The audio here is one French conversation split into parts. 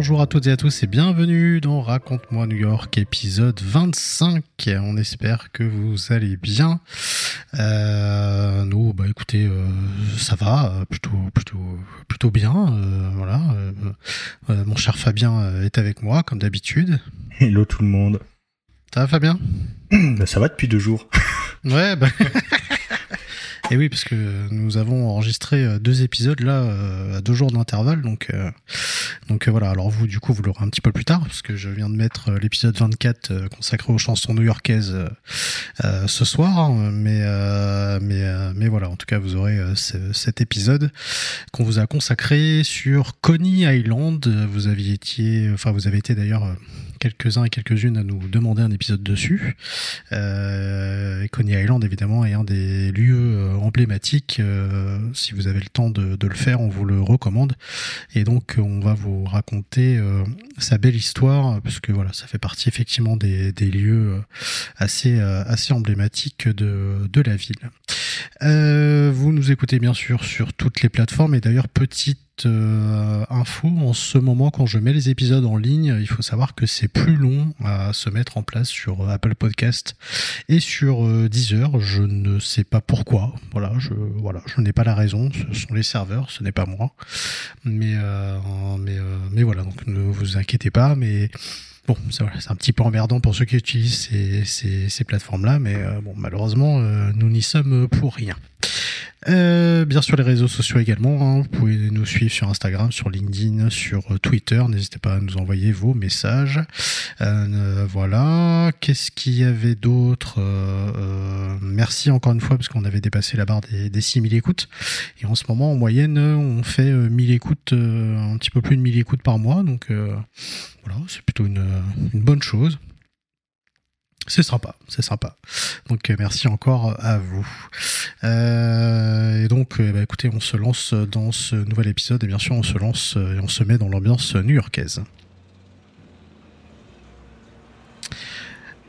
Bonjour à toutes et à tous et bienvenue dans Raconte-moi New York épisode 25. On espère que vous allez bien. Euh, nous, bah écoutez, euh, ça va, plutôt, plutôt, plutôt bien. Euh, voilà. Euh, mon cher Fabien est avec moi comme d'habitude. Hello tout le monde. Ça va Fabien? Bah, Ça va depuis deux jours. Ouais. Bah... Et oui, parce que nous avons enregistré euh, deux épisodes là euh, à deux jours d'intervalle, donc euh, donc voilà. Alors vous, du coup, vous l'aurez un petit peu plus tard, parce que je viens de mettre l'épisode 24 euh, consacré aux chansons new-yorkaises ce soir, hein, mais mais mais voilà. En tout cas, vous aurez ce- cet épisode qu'on vous a consacré sur Coney Island. Vous aviez été, enfin vous avez été d'ailleurs quelques-uns et quelques-unes à nous demander un épisode dessus. Euh, Coney Island, évidemment, est un des lieux euh, emblématiques. Euh, si vous avez le temps de, de le faire, on vous le recommande. Et donc, on va vous raconter euh, sa belle histoire, parce que voilà, ça fait partie effectivement des, des lieux euh, assez euh, assez emblématiques de de la ville. Vous nous écoutez bien sûr sur toutes les plateformes. Et d'ailleurs, petite euh, info, en ce moment, quand je mets les épisodes en ligne, il faut savoir que c'est plus long à se mettre en place sur euh, Apple Podcast et sur euh, Deezer. Je ne sais pas pourquoi. Voilà, je voilà, je n'ai pas la raison. Ce sont les serveurs, ce n'est pas moi. Mais euh, mais euh, mais voilà, donc ne vous inquiétez pas. Mais Bon, c'est un petit peu emmerdant pour ceux qui utilisent ces, ces, plateformes-là, mais bon, malheureusement, nous n'y sommes pour rien. Euh, bien sûr, les réseaux sociaux également. hein. Vous pouvez nous suivre sur Instagram, sur LinkedIn, sur euh, Twitter. N'hésitez pas à nous envoyer vos messages. Euh, euh, voilà. Qu'est-ce qu'il y avait d'autre Euh, euh, Merci encore une fois parce qu'on avait dépassé la barre des, des 6000 écoutes. Et en ce moment, en moyenne, on fait euh, 1000 écoutes, un petit peu plus de 1000 écoutes par mois. Donc voilà, c'est plutôt une bonne chose. C'est sympa, c'est sympa. Donc euh, merci encore à vous. Euh, et donc, euh, bah, écoutez, on se lance dans ce nouvel épisode et bien sûr, on se lance et on se met dans l'ambiance new-yorkaise.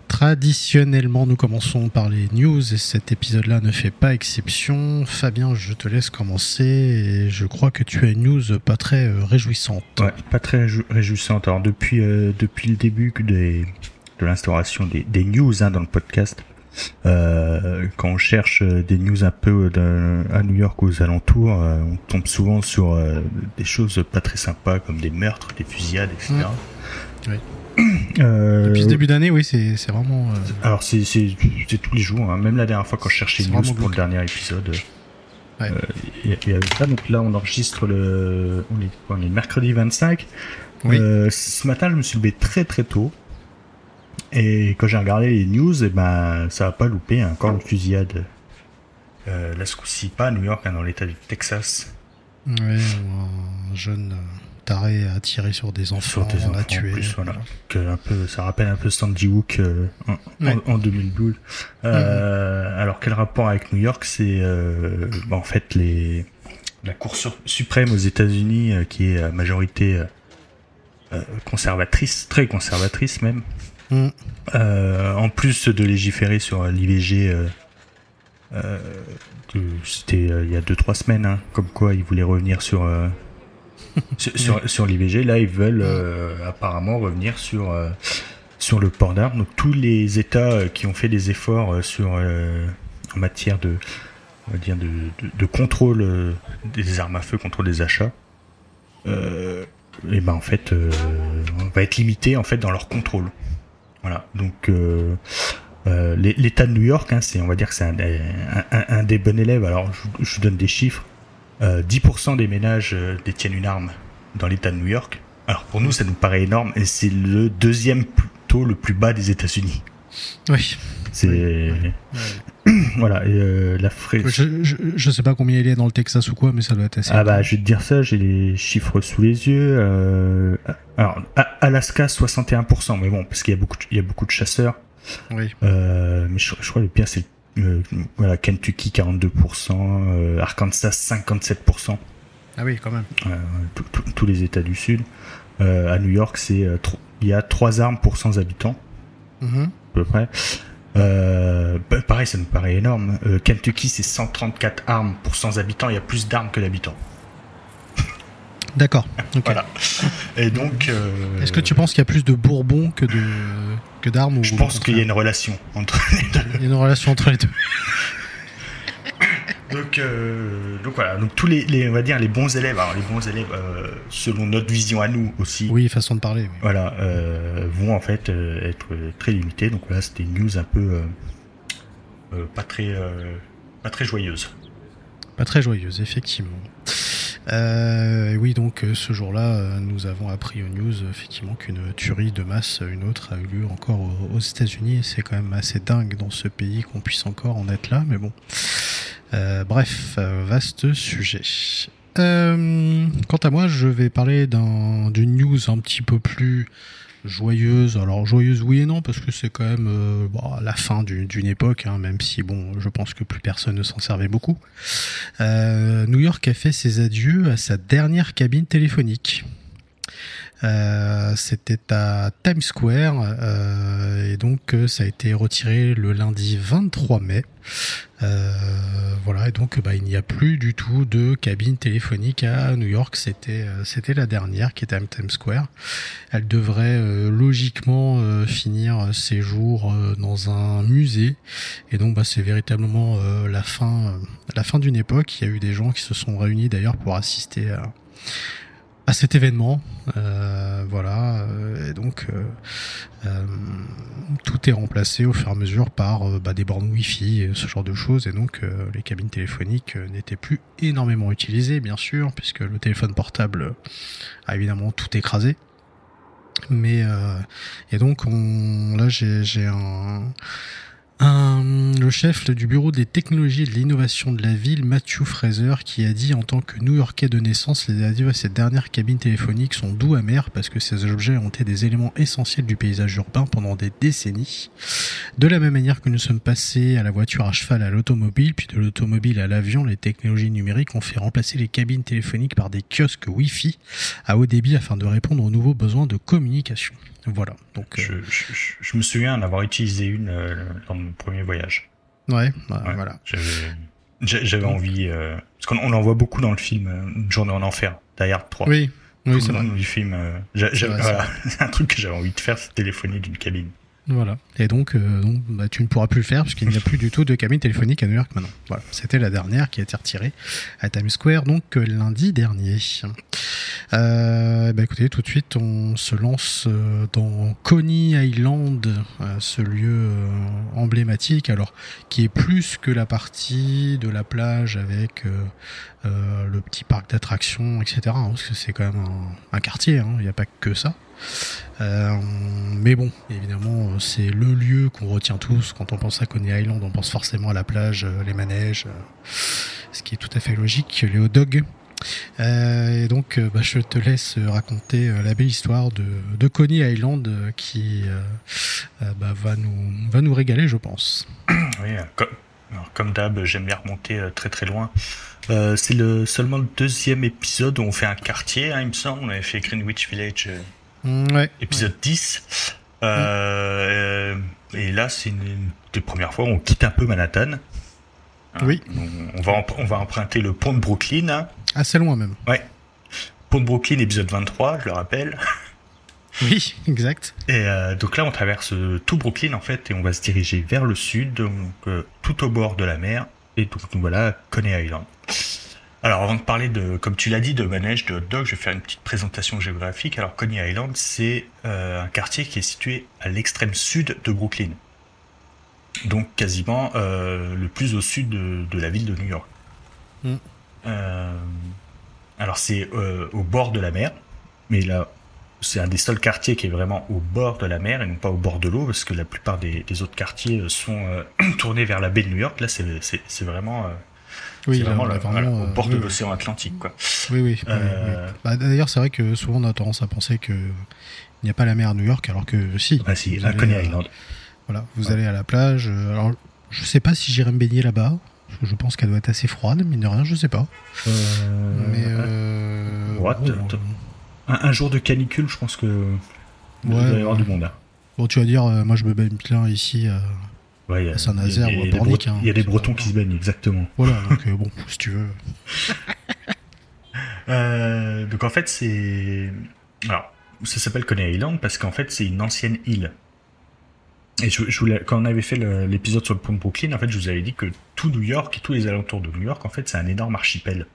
Traditionnellement, nous commençons par les news et cet épisode-là ne fait pas exception. Fabien, je te laisse commencer et je crois que tu as une news pas très réjouissante. Ouais, pas très réjou- réjouissante. Alors depuis depuis le début des, de l'instauration des, des news hein, dans le podcast, euh, quand on cherche euh, des news un peu de- à New York aux alentours, euh, on tombe souvent sur euh, des choses pas très sympas comme des meurtres, des fusillades, etc. Oui. Euh, Depuis ce début d'année, oui, c'est vraiment. euh, Alors c'est tous les jours. hein. Même la dernière fois quand je cherchais news pour le dernier épisode, Ouais. euh, y, il y avait ça. Donc là on enregistre le on est on est mercredi 25. Oui. Euh, ce matin je me suis levé très très tôt. Et quand j'ai regardé les news, et ben ça a pas loupé encore une fusillade. Euh, là ce coup-ci pas à New York, hein, dans l'état du Texas. Ouais, un jeune euh, taré a tiré sur des enfants, Sur des on enfants a en tué. plus, voilà. Que un peu, ça rappelle un peu Sandy Hook euh, en, Ouais. en 2012. Euh, Alors quel rapport avec New York? C'est euh, bah, en fait les la Cour suprême aux États-Unis qui est à majorité conservatrice, très conservatrice même. Euh, en plus de légiférer sur l'IVG, euh, euh, c'était il y a 2-3 semaines, hein, comme quoi ils voulaient revenir sur, l'IVG. Là, ils veulent apparemment revenir sur, sur le port d'armes. Donc tous les États qui ont fait des efforts sur, en matière de, on va dire de, de, contrôle des armes à feu, contrôle des achats, et ben en fait, euh, on va être limité en fait dans leur contrôle. Voilà. Donc euh, euh, l'É- l'État de New York, hein, c'est, on va dire que c'est un, des- un, un- un des bons élèves. Alors je, je vous donne des chiffres. Euh, 10% des ménages euh, détiennent une arme dans l'État de New York. Alors pour nous, ça nous paraît énorme et c'est le deuxième taux le plus bas des États-Unis. Oui. C'est Oui, voilà, et la frais. Je, je, sais pas combien il est dans le Texas ou quoi, mais ça doit être assez. Ah bah, je vais te dire ça, j'ai les chiffres sous les yeux. alors, Alaska 61%, mais bon, parce qu'il y a beaucoup, il y a beaucoup de chasseurs. Oui. mais je, crois que le pire c'est voilà, Kentucky 42%, Arkansas 57%. Ah oui, quand même. tous les États du Sud. à New York, c'est il y a 3 armes pour 100 habitants. Mm-hmm. À peu près. Euh, bah, pareil, ça me paraît énorme. Euh, Kentucky, c'est 134 armes pour 100 habitants. Il y a plus d'armes que d'habitants. D'accord. voilà. Et donc. Euh, Est-ce que tu penses qu'il y a plus de Bourbons que de que d'armes Je pense qu'il y a une relation entre les deux. Il y a une relation entre les deux. Donc, euh, donc voilà, donc tous les, on va dire les bons élèves, alors les bons élèves, euh, selon notre vision à nous aussi. Oui, façon de parler. Voilà, euh, vont en fait être très limités. Donc voilà, c'était une news un peu pas très pas très joyeuse. Pas très joyeuse, effectivement. oui, donc ce jour-là, nous avons appris aux news effectivement qu'une tuerie de masse, une autre, a eu lieu encore aux États-Unis. C'est quand même assez dingue dans ce pays qu'on puisse encore en être là, mais bon. Euh, bref, euh, vaste sujet. Euh, quant à moi, je vais parler d'une news un petit peu plus joyeuse. Alors joyeuse oui et non parce que c'est quand même la fin d'une époque, hein, même si bon, je pense que plus personne ne s'en servait beaucoup. New York a fait ses adieux à sa dernière cabine téléphonique. Euh, c'était à Times Square euh, et donc euh, ça a été retiré le lundi 23 mai. voilà et donc bah, il n'y a plus du tout de cabine téléphonique à New York. C'était c'était la dernière qui était à Times Square. Elle devrait logiquement finir ses jours dans un musée et donc bah, c'est véritablement la fin la fin d'une époque. Il y a eu des gens qui se sont réunis d'ailleurs pour assister à à cet événement. Euh, voilà, euh, et donc euh, tout est remplacé au fur et à mesure par bah, des bornes Wi-Fi, et ce genre de choses, et donc les cabines téléphoniques n'étaient plus énormément utilisées, bien sûr, puisque le téléphone portable a évidemment tout écrasé. Mais et donc on, là j'ai un le chef du bureau des technologies et de l'innovation de la ville, Matthew Fraser, qui a dit en tant que New-Yorkais de naissance, les adieux à cette dernière cabine téléphonique sont doux amers parce que ces objets ont été des éléments essentiels du paysage urbain pendant des décennies. De la même manière que nous sommes passés à la voiture à cheval à l'automobile, puis de l'automobile à l'avion, les technologies numériques ont fait remplacer les cabines téléphoniques par des kiosques Wi-Fi à haut débit afin de répondre aux nouveaux besoins de communication. Voilà. Donc, je, je, me souviens d'avoir utilisé une euh, dans mon premier voyage. Ouais, bah, voilà. J'avais envie, euh, parce qu'on en voit beaucoup dans le film euh, Journée en enfer, d'ailleurs 3. Oui, oui c'est du film. c'est un truc que j'avais envie de faire, c'est téléphoner d'une cabine. Voilà. Et donc, euh, bah, tu ne pourras plus le faire puisqu'il n'y a plus du tout de cabine téléphonique à New York maintenant. Voilà. C'était la dernière qui a été retirée à Times Square, donc euh, lundi dernier. Euh, bah, écoutez, tout de suite, on se lance euh, dans Coney Island, ce lieu emblématique, alors qui est plus que la partie de la plage avec le petit parc d'attractions, etc. Hein, parce que c'est quand même un, un quartier, hein. il n'y a pas que ça. Euh, mais bon, évidemment, c'est le lieu qu'on retient tous. Quand on pense à Coney Island, on pense forcément à la plage, euh, les manèges, euh, ce qui est tout à fait logique, les hot dogs. et donc, bah, je te laisse raconter la belle histoire de, Coney Island qui bah, va, nous, va nous régaler, je pense. Oui, comme, d'hab, j'aime bien remonter très très loin. c'est le, seulement le deuxième épisode où on fait un quartier, hein, il me semble. On avait fait Greenwich Village Ouais. Épisode 10. Euh, et là, c'est une, des premières fois où on quitte un peu Manhattan. Hein, oui. On, va, on va emprunter le pont de Brooklyn. Hein. Assez loin même. Ouais. Pont de Brooklyn, épisode 23, je le rappelle. Oui, exact. Et euh, donc là, on traverse tout Brooklyn en fait, et on va se diriger vers le sud, donc euh, tout au bord de la mer. Et donc voilà, Coney Island. Alors avant de parler de, comme tu l'as dit, de manège, de hot dog, je vais faire une petite présentation géographique. Alors Coney Island, c'est euh, un quartier qui est situé à l'extrême sud de Brooklyn. Donc quasiment euh, le plus au sud de, la ville de New York. Mm. Euh, alors c'est au bord de la mer, mais là, c'est un des seuls quartiers qui est vraiment au bord de la mer et non pas au bord de l'eau, parce que la plupart des, autres quartiers sont tournés vers la baie de New York. Là, c'est vraiment oui, vraiment, au bord de l'océan Atlantique. Quoi. Oui, oui. Bah, D'ailleurs, c'est vrai que souvent on a tendance à penser que il n'y a pas la mer à New York, alors que si. Ah si, à Coney Island. Voilà, vous allez à la plage. Alors, je sais pas si j'irai me baigner là-bas. Je pense qu'elle doit être assez froide, mais de rien, je sais pas. Euh... Mais euh... un, jour de canicule, je pense que ouais, il va y avoir du monde. Hein. Bon, tu vas dire, euh, moi je me baigne plein ici à Saint-Nazaire ou à Pornic. Il y a des Bretons qui se baignent, exactement. Voilà, donc euh, bon, si tu veux. Euh, donc en fait, c'est. Alors, ça s'appelle Coney Island parce qu'en fait, c'est une ancienne île. Et je, voulais, quand on avait fait l'épisode sur le pont de Brooklyn, en fait, je vous avais dit que tout New York et tous les alentours de New York, en fait, c'est un énorme archipel.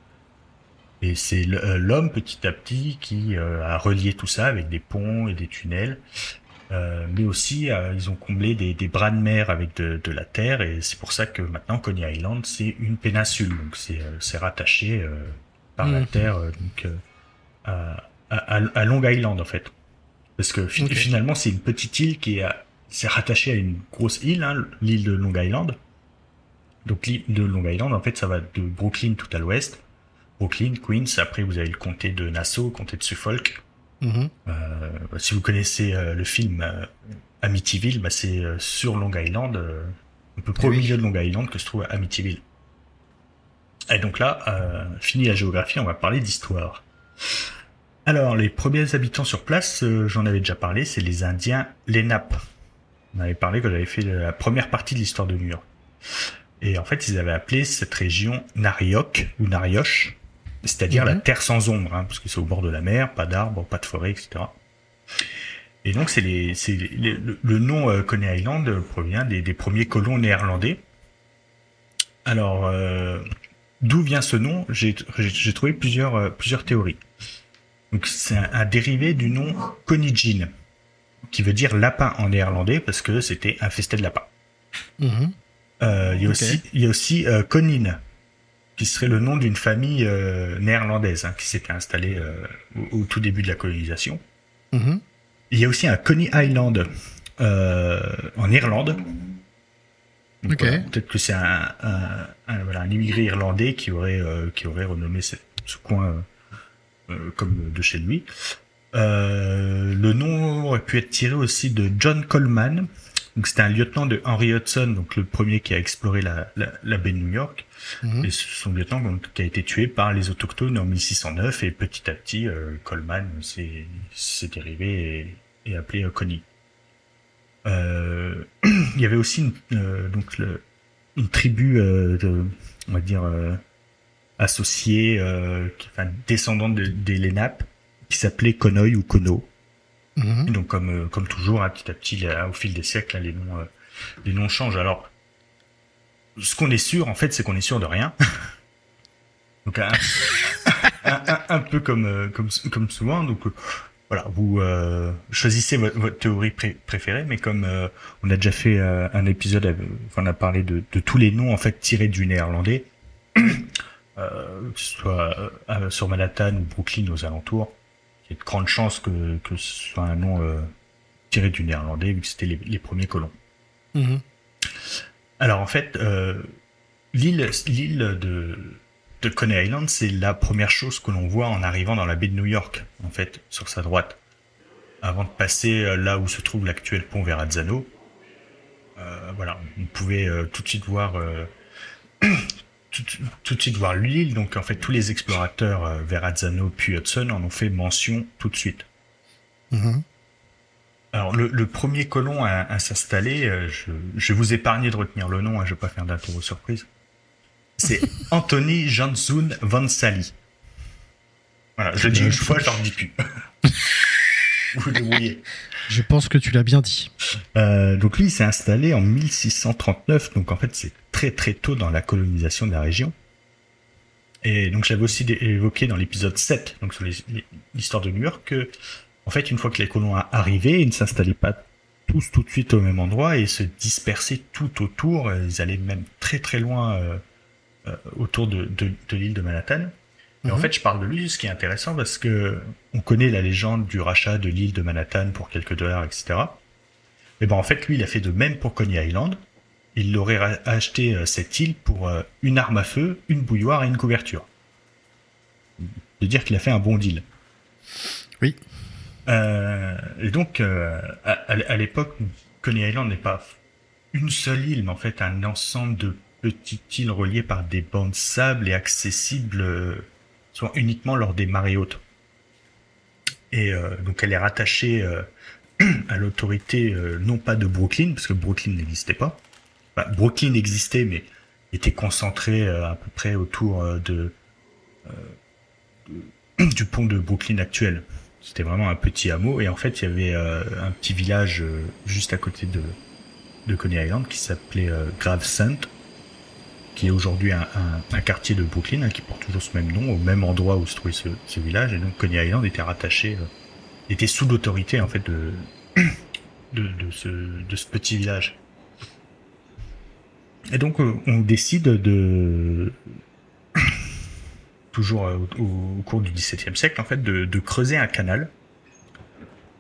Et c'est euh, l'homme petit à petit qui a relié tout ça avec des ponts et des tunnels. Euh, mais aussi, ils ont comblé des, des, bras de mer avec de, de la terre, et c'est pour ça que maintenant Coney Island c'est une péninsule, donc c'est rattaché par la mmh. terre donc à, à, à, Long Island en fait. Parce que finalement, c'est une petite île qui est, c'est rattaché à une grosse île, hein, l'île de Long Island. Donc l'île de Long Island, en fait, ça va de Brooklyn tout à l'ouest. Brooklyn, Queens, après vous avez le comté de Nassau, comté de Suffolk. Mm-hmm. euh, si vous connaissez euh, le film euh, Amityville, bah, c'est sur Long Island, un peu près au milieu de Long Island que se trouve Amityville. Et donc là, fini la géographie, on va parler d'histoire. Alors, les premiers habitants sur place, euh, j'en avais déjà parlé, c'est les Indiens Lenape. On avait parlé que j'avais fait la première partie de l'histoire de New York. Et en fait, ils avaient appelé cette région Nariok ou Narioche, c'est-à-dire la mhm. terre sans ombre, hein, parce que c'est au bord de la mer, pas d'arbres, pas de forêt, etc. Et donc, c'est les, le, nom euh, Coney Island provient des, premiers colons néerlandais. Alors, euh, d'où vient ce nom? J'ai trouvé plusieurs, plusieurs théories. Donc c'est un, dérivé du nom konijin, qui veut dire lapin en néerlandais parce que c'était infesté de lapins. Mhm. Euh, il y a aussi, il y a aussi euh, Konin, qui serait le nom d'une famille euh, néerlandaise hein, qui s'était installée au, tout début de la colonisation. Mhm. Il y a aussi un Coney Island en Irlande. Peut-être que c'est un, un, immigré irlandais qui aurait, qui aurait renommé ce, ce coin euh, comme de chez lui. Euh, le nom aurait pu être tiré aussi de John Coleman. Donc c'était un lieutenant de Henry Hudson, donc le premier qui a exploré la, la, baie de New York. Mhm. Et son lieutenant donc, qui a été tué par les autochtones en 1609 et petit à petit euh, Coleman s'est dérivé et, et appelé Connie. Euh, il y avait aussi une, donc le, une tribu de, on va dire euh, enfin descendant de, des Lenap, qui s'appelait Konoy ou Kono. Mhm. Donc comme euh, comme toujours, hein, petit à petit, au fil des siècles, les noms euh, les noms changent. Alors, ce qu'on est sûr, en fait, c'est qu'on est sûr de rien. donc un, un, peu comme comme comme souvent. Donc voilà, vous choisissez votre, théorie préférée, mais comme on a déjà fait un épisode, on a parlé de, tous les noms en fait tirés du néerlandais. Euh, que ce soit euh, euh, sur Manhattan ou Brooklyn aux alentours. Il y a de grandes chances que, que ce soit un nom tiré du néerlandais, vu que c'était les, premiers colons. Mhm. Alors en fait, l'île l'île de, de Coney Island, c'est la première chose que l'on voit en arrivant dans la baie de New York, en fait, sur sa droite. Avant de passer là où se trouve l'actuel pont Verrazzano, euh, voilà, on pouvait tout de suite voir tout, de suite voir l'île. Donc en fait, tous les explorateurs euh, Verrazzano puis Hudson en ont fait mention tout de suite. Mm-hmm. Alors le, premier colon à, s'installer, euh, je, vais vous épargner de retenir le nom, hein, je vais pas faire d'intro surprise. C'est Anthony Janszoon Van Sally. Voilà, je le dis une fois, je dis plus. vous débrouillez. Je pense que tu l'as bien dit. Euh, donc lui, il s'est installé en 1639, donc en fait c'est très très tôt dans la colonisation de la région. Et donc j'avais aussi évoqué dans l'épisode 7, donc sur l'histoire de New York, que en fait une fois que les colons arrivaient, ils ne s'installaient pas tous tout de suite au même endroit et se dispersaient tout autour. Ils allaient même très très loin euh, euh, autour de, de, l'île de Manhattan. Et en Mhm. fait, je parle de lui, ce qui est intéressant parce que on connaît la légende du rachat de l'île de Manhattan pour quelques dollars, etc. Et ben en fait, lui, il a fait de même pour Coney Island. Il aurait ra- acheté euh, cette île pour euh, une arme à feu, une bouilloire et une couverture. De dire qu'il a fait un bon deal. Oui. Euh, et donc, euh, à, l'époque, Coney Island n'est pas une seule île, mais en fait un ensemble de petites îles reliées par des bancs de sable et accessibles euh, souvent uniquement lors des marées hautes. Et donc elle est rattachée à l'autorité non pas de Brooklyn, parce que Brooklyn n'existait pas. Enfin, Brooklyn existait, mais était concentré euh, à peu près autour euh, de, euh, du pont de Brooklyn actuel. C'était vraiment un petit hameau, et en fait il y avait un petit village juste à côté de, de Coney Island qui s'appelait Gravesend, qui est aujourd'hui un, un- quartier de Brooklyn hein, qui porte toujours ce même nom, au même endroit où se trouvait ce, ce village, et donc Coney Island était rattaché, était sous l'autorité en fait de, de ce, de ce petit village. Et donc euh, on décide de toujours euh, au, au cours du XVIIe siècle en fait de, de creuser un canal.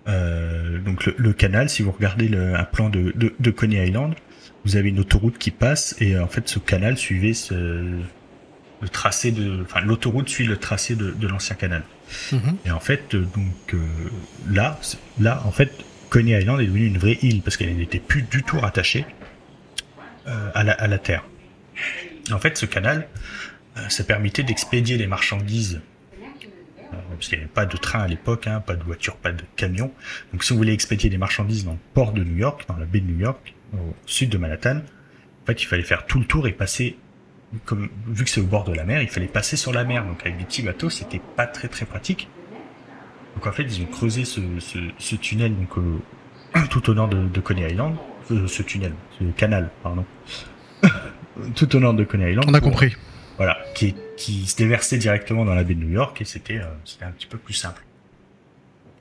Euh, donc le, le canal, si vous regardez le, un plan de, de, de Coney Island, vous avez une autoroute qui passe et en fait ce canal suivait ce, le tracé de, enfin l'autoroute suit le tracé de, de l'ancien canal. Mhm. Et en fait, donc euh, là, là, en fait, Coney Island est devenue une vraie île parce qu'elle n'était plus du tout rattachée à, la, à la terre. En fait, ce canal, euh, ça permettait d'expédier les marchandises. euh, parce n'y avait pas de train à l'époque, hein, pas de voiture, pas de camion. Donc, si vous voulez expédier des marchandises dans le port de New York, dans la baie de New York, au sud de Manhattan, en fait, il fallait faire tout le tour et passer comme vu que c'est au bord de la mer, il fallait passer sur la mer. Donc avec des petits bateaux, c'était pas très très pratique. Donc en fait, ils ont creusé ce, ce, ce tunnel donc euh, tout au nord de, de Coney Island, Euh, ce tunnel, ce canal, pardon, tout au nord de Coney Island. On a pour- compris. Voilà, qui, qui se déversait directement dans la baie de New York et c'était euh, c'était un petit peu plus simple.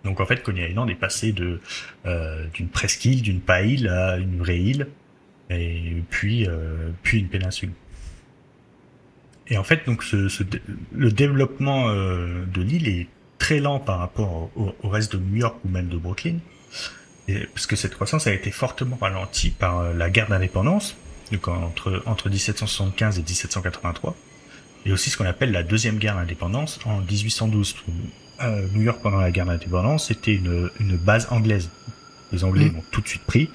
Donc en fait, Coney Island est passé de euh, d'une presqu'île, d'une pas île à une vraie île et puis euh, puis une péninsule. Et en fait, donc ce, ce le développement euh, de l'île est très lent par rapport au, au reste de New York ou même de Brooklyn, et, parce que cette croissance a été fortement ralentie par euh, la guerre d'indépendance, donc entre entre 1775 et 1783, et aussi ce qu'on appelle la deuxième guerre d'indépendance en 1812. Euh, New York pendant la guerre d'indépendance c'était une, une base anglaise. Les Anglais Mm. l'ont tout de suite pris.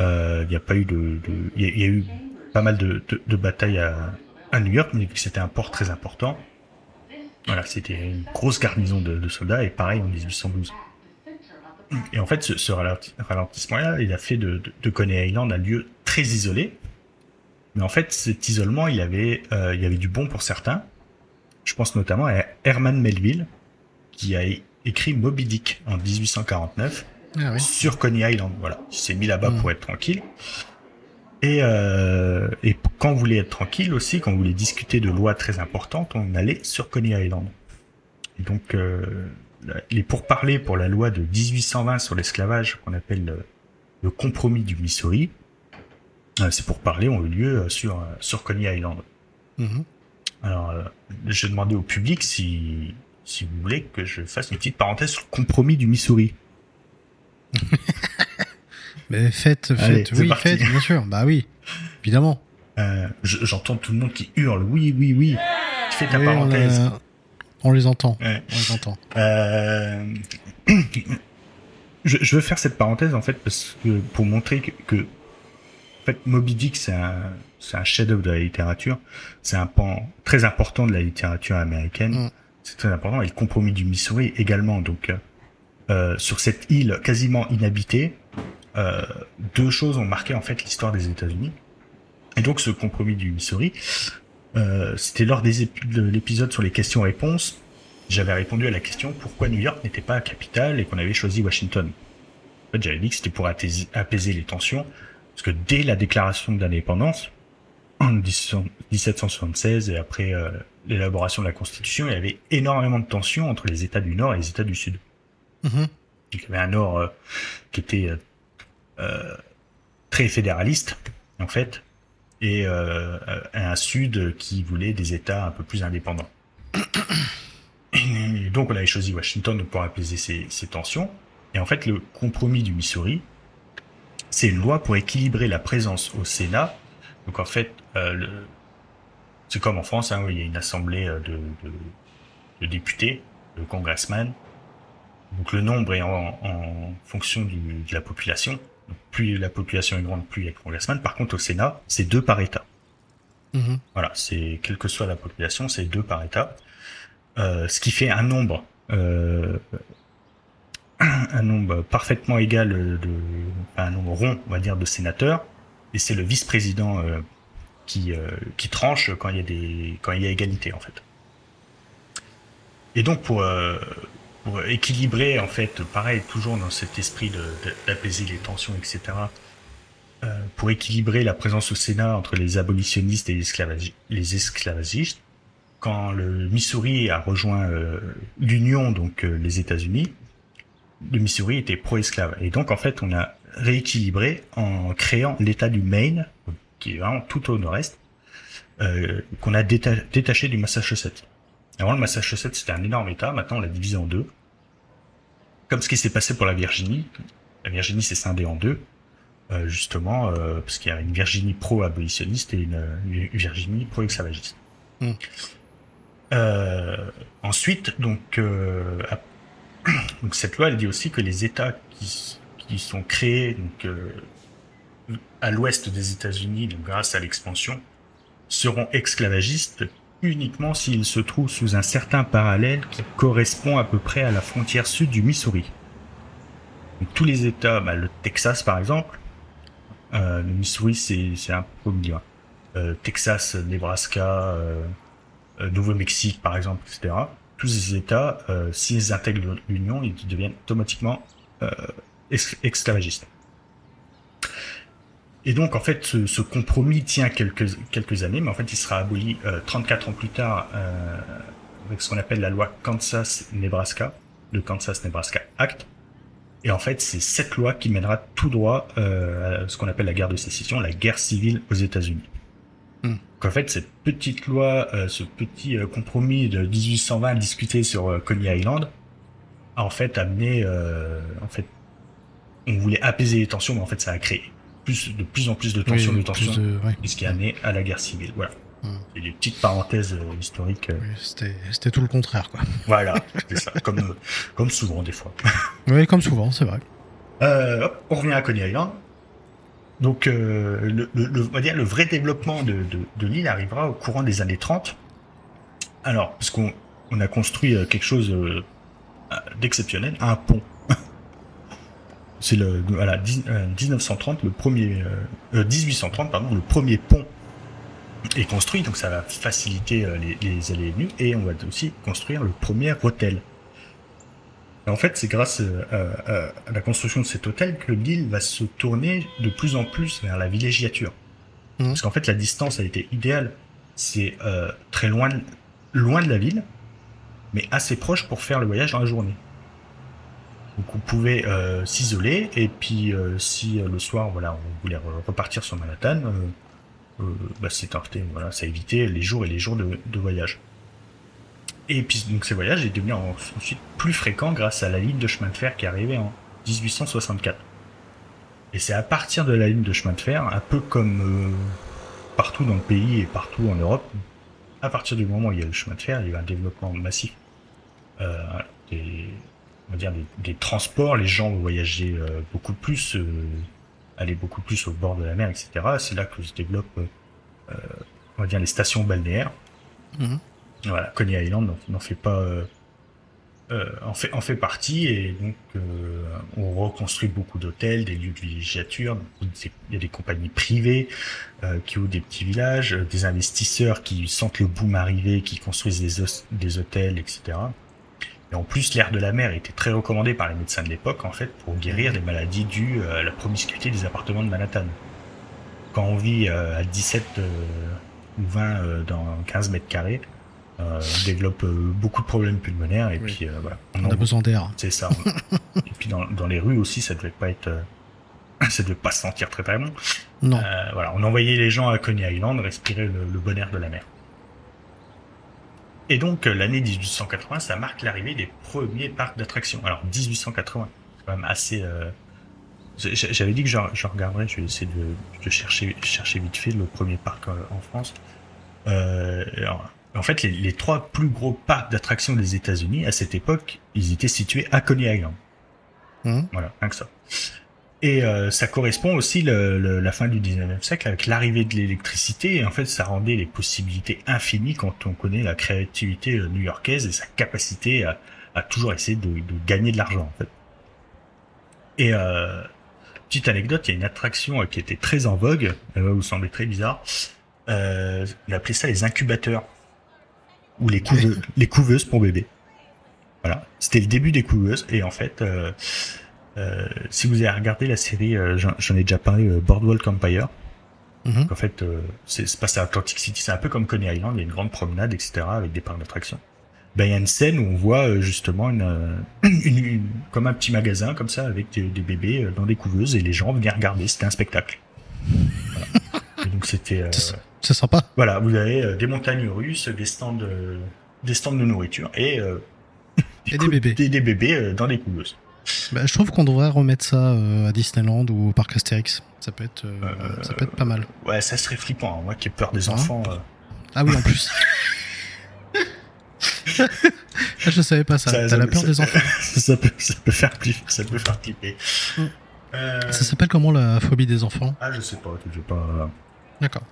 Euh, Il n'y a pas eu de, il y, a- il y a eu pas mal de, de, de batailles à, à New York, mais vu que c'était un port très important. Voilà, c'était une grosse garnison de, de soldats et pareil en 1812. Et en fait, ce, ce ralenti- ralentissement-là, il a fait de, de, de Coney Island un lieu très isolé. Mais en fait, cet isolement, il avait, euh, il y avait du bon pour certains. Je pense notamment à Herman Melville, qui a écrit Moby Dick en 1849 Ah oui. sur Coney Island. Voilà, il s'est mis là-bas Mm. pour être tranquille. Et, euh, et quand on voulait être tranquille aussi, quand on voulait discuter de lois très importantes, on allait sur Coney Island. Et donc, euh, les pourparlers pour la loi de 1820 sur l'esclavage, qu'on appelle le, le compromis du Missouri, euh, ces pourparlers ont eu lieu euh, sur, euh, sur Coney Island. Mhm. Alors, je demandais au public si, si vous voulez que je fasse une petite parenthèse sur le compromis du Missouri. Mais faites, faites, oui, faites, bien sûr. Bah oui, évidemment. Euh, je- J'entends tout le monde qui hurle oui, oui, oui. Fais ta parenthèse. On les entend. Ouais. On les entend. Euh, je, je veux faire cette parenthèse en fait parce que pour montrer que, que en fait Moby Dick c'est un c'est un chef-d'œuvre de la littérature, c'est un pan très important de la littérature américaine. Mm. C'est très important et le compromis du Missouri également. Donc euh, euh, sur cette île quasiment inhabitée, euh, deux choses ont marqué en fait l'histoire des États-Unis. Et donc ce compromis du Missouri, euh, c'était lors des de l'épisode sur les questions-réponses j'avais répondu à la question pourquoi New York n'était pas la capitale et qu'on avait choisi Washington. En fait, j'avais dit que c'était pour apaiser les tensions, parce que dès la déclaration d'indépendance, en 1776 et après euh, l'élaboration de la Constitution, il y avait énormément de tensions entre les États du Nord et les États du Sud. Mhm. Donc, il y avait un Nord euh, qui était euh, très fédéraliste, en fait, et euh, euh, un Sud qui voulait des États un peu plus indépendants. Donc on avait choisi Washington pour apaiser ces, ces tensions. Et en fait, le compromis du Missouri, c'est une loi pour équilibrer la présence au Sénat. Donc en fait, euh, le... c'est comme en France, hein, où il y a une assemblée euh, de, de, de députés, de congressmen. Donc le nombre est en, en fonction du, de la population. Plus la population est grande, plus il y a de congressmen. Par contre, au Sénat, c'est deux par État. Mhm. Voilà, c'est quelle que soit la population, c'est deux par État. Euh, ce qui fait un nombre, euh, un nombre parfaitement égal de, un nombre rond, on va dire, de sénateurs. Et c'est le vice-président euh, qui qui tranche quand il y a des quand il y a égalité en fait. Et donc pour pour équilibrer en fait, pareil, toujours dans cet esprit d'apaiser les tensions, etc. euh, pour équilibrer la présence au Sénat entre les abolitionnistes et les, esclavagi- les esclavagistes, quand le Missouri a rejoint euh, l'Union, donc euh, les États-Unis, le Missouri était pro-esclave. Et donc en fait, on a rééquilibré en créant l'État du Maine, qui est vraiment tout au nord-est, euh, qu'on a déta- détaché du Massachusetts. Avant, le Massachusetts, c'était un énorme État. Maintenant, on l'a divisé en deux. Comme ce qui s'est passé pour la Virginie. La Virginie s'est scindée en deux. euh, justement, euh, parce qu'il y a une Virginie pro-abolitionniste et une, une Virginie pro-esclavagiste. Mm. Euh, ensuite, donc, euh, donc, cette loi, elle dit aussi que les États qui, qui sont créés donc, euh, à l'ouest des États-Unis, donc grâce à l'expansion, seront esclavagistes uniquement s'ils se trouvent sous un certain parallèle qui correspond à peu près à la frontière sud du Missouri. Donc, tous les États, bah, le Texas par exemple, euh, le Missouri c'est un peu milieu. hein. Euh, Texas, Nebraska, euh, euh, Nouveau-Mexique par exemple, etc. Tous ces États, euh, s'ils intègrent l'Union, ils deviennent automatiquement esclavagistes. Et donc, en fait, ce, ce compromis tient quelques, quelques années, mais en fait, il sera aboli euh, 34 ans plus tard euh, avec ce qu'on appelle la loi Kansas-Nebraska, le Kansas-Nebraska Act. Et en fait, c'est cette loi qui mènera tout droit euh, à ce qu'on appelle la guerre de sécession, la guerre civile aux États-Unis. Hmm. Donc, en fait, cette petite loi, euh, ce petit euh, compromis de 1820 discuté sur euh, Coney Island, a en fait amené, euh, en fait, on voulait apaiser les tensions, mais en fait, ça a créé plus de plus en plus de tensions, Oui, de tensions, ouais. et ce qui a amené à la guerre civile. Voilà. Hmm. C'est des petites parenthèses euh, historiques. euh, Oui, C'était c'était tout le contraire, quoi. voilà, c'est ça, comme euh, comme souvent des fois. Oui, comme souvent, c'est vrai. Euh, hop, on revient à Coney Island. Donc, euh, le, le, le- on va dire le vrai développement de, de, de l'île arrivera au courant des années 30. Alors, parce qu'on on a construit quelque chose d'exceptionnel, un pont. C'est le voilà dix- euh, 1930 le premier euh, euh, 1830 pardon le premier pont est construit donc ça va faciliter euh, les, les allées et venues et on va aussi construire le premier hôtel. Et en fait, c'est grâce euh, à, à- à la construction de cet hôtel que l'île va se tourner de plus en plus vers la villégiature. Mhm. Parce qu'en fait, la distance a été idéale. C'est euh, très loin, loin de la ville, mais assez proche pour faire le voyage dans la journée. Donc, on pouvait euh, s'isoler et puis euh, si euh, le soir, voilà, on voulait re- repartir sur Manhattan, euh, euh, bah, c'est voilà, ça évitait les jours et les jours de, voyage. Et puis donc ces voyages est devenu en- ensuite plus fréquent grâce à la ligne de chemin de fer qui est arrivée en 1864. Et c'est à partir de la ligne de chemin de fer, un peu comme euh, partout dans le pays et partout en Europe, à partir du moment où il y a le chemin de fer, il y a un développement massif on va dire des, des transports, les gens voyageaient euh, beaucoup plus, euh, allaient beaucoup plus au bord de la mer, etc. C'est là que se développent, euh, on va dire, les stations balnéaires. Mhm. Voilà, Coney Island n'en- n'en fait pas, euh, euh, en fait, en fait partie et donc euh, on reconstruit beaucoup d'hôtels, des lieux de villégiature. Il y a des compagnies privées euh, qui ouvrent des petits villages, des investisseurs qui sentent le boom arriver, qui construisent des, des hôtels, etc. Et en plus, l'air de la mer était très recommandé par les médecins de l'époque, en fait, pour guérir des maladies dues euh, à la promiscuité des appartements de Manhattan. Quand on vit euh, à 17 euh, ou 20 euh, dans 15 mètres carrés, euh, on développe euh, beaucoup de problèmes pulmonaires et Oui. puis euh, voilà. On en- a besoin d'air. c'est ça. et puis dans, dans les rues aussi, ça devait pas être, euh, ça devait pas se sentir très très bon. Non. Euh, voilà, on envoyait les gens à Coney Island respirer le, le bon air de la mer. Et donc l'année 1880, ça marque l'arrivée des premiers parcs d'attractions. Alors 1880, c'est quand même assez. J'avais dit que je, je, regarderais, je vais essayer de, de, chercher, chercher vite fait le premier parc en France. Euh, en fait, les, les, trois plus gros parcs d'attractions des États-Unis à cette époque, ils étaient situés à Coney Island. Mmh. Voilà, rien que ça. Et euh, ça correspond aussi le, le, la fin du 19e siècle avec l'arrivée de l'électricité. Et en fait, ça rendait les possibilités infinies quand on connaît la créativité euh, new-yorkaise et sa capacité à, à toujours essayer de, de, gagner de l'argent. En fait. Et euh, petite anecdote, il y a une attraction euh, qui était très en vogue, elle va vous sembler très bizarre. Euh, on appelait ça les incubateurs ou les couveuses, les couveuses pour bébés. Voilà, c'était le début des couveuses et en fait, euh, euh, si vous avez regardé la série, euh, j'en ai déjà parlé, euh, Boardwalk Empire. Mm En fait, c'est passé à Atlantic City, c'est un peu comme Coney Island, il y a une grande promenade, etc., avec des parcs d'attractions. Ben il y a une scène où on voit justement une, une, comme un petit magasin comme ça avec des, des, bébés dans des couveuses et les gens venaient regarder, c'était un spectacle. Voilà. Et donc c'était c'est sympa. Voilà, vous avez des montagnes russes, des stands, de, des stands de nourriture et, euh, et des bébés. Des, des bébés dans des couveuses. Bah, je trouve qu'on devrait remettre ça euh, à Disneyland ou au parc Astérix. Ça peut être, euh, ça peut être pas mal. Ouais, ça serait flippant. Hein. Moi qui ai peur des enfants. Ah oui, en plus. je savais pas ça. ça T'as la peur ça, des enfants. ça, peut, ça peut faire flipper. Ça peut faire flipper. Mm. Ça s'appelle comment la phobie des enfants? Ah, je sais pas. Je sais pas. D'accord.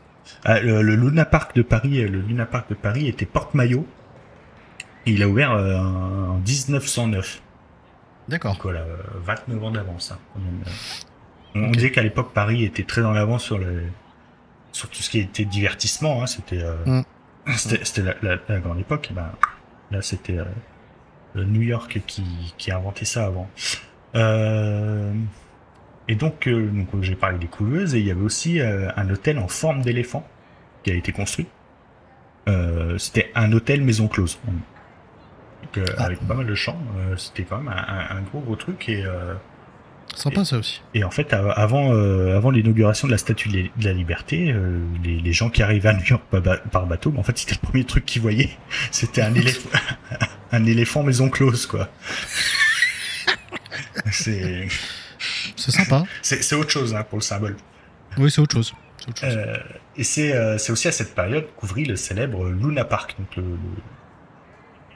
Ah, le, le, Luna Park de Paris, le Luna Park de Paris était porte-maillot. Il a ouvert euh, en 1909. D'accord. Donc voilà, 29 ans d'avance. Hein, on okay. disait qu'à l'époque Paris était très en avance sur le sur tout ce qui était divertissement. Hein, c'était euh, mm. c'était la, la, la, grande époque. Et ben là c'était euh, New York qui qui a inventé ça avant. Euh, et donc, euh, donc j'ai parlé des couveuses et il y avait aussi euh, un hôtel en forme d'éléphant qui a été construit. Euh, c'était un hôtel maison close. Donc, euh, ah. avec pas mal de champs, c'était quand même un, un, gros gros truc et sympa et, ça aussi. Et en fait, avant avant l'inauguration de la Statue de la Liberté, les, les, gens qui arrivaient à New York par, bateau, en fait, c'était le premier truc qu'ils voyaient. C'était un éléphant, un éléphant maison close quoi. C'est c'est sympa. c'est autre chose hein, pour le symbole. Oui, c'est autre chose. Autre chose. Euh, et c'est euh, aussi à cette période qu'ouvrit le célèbre Luna Park. Donc le, le,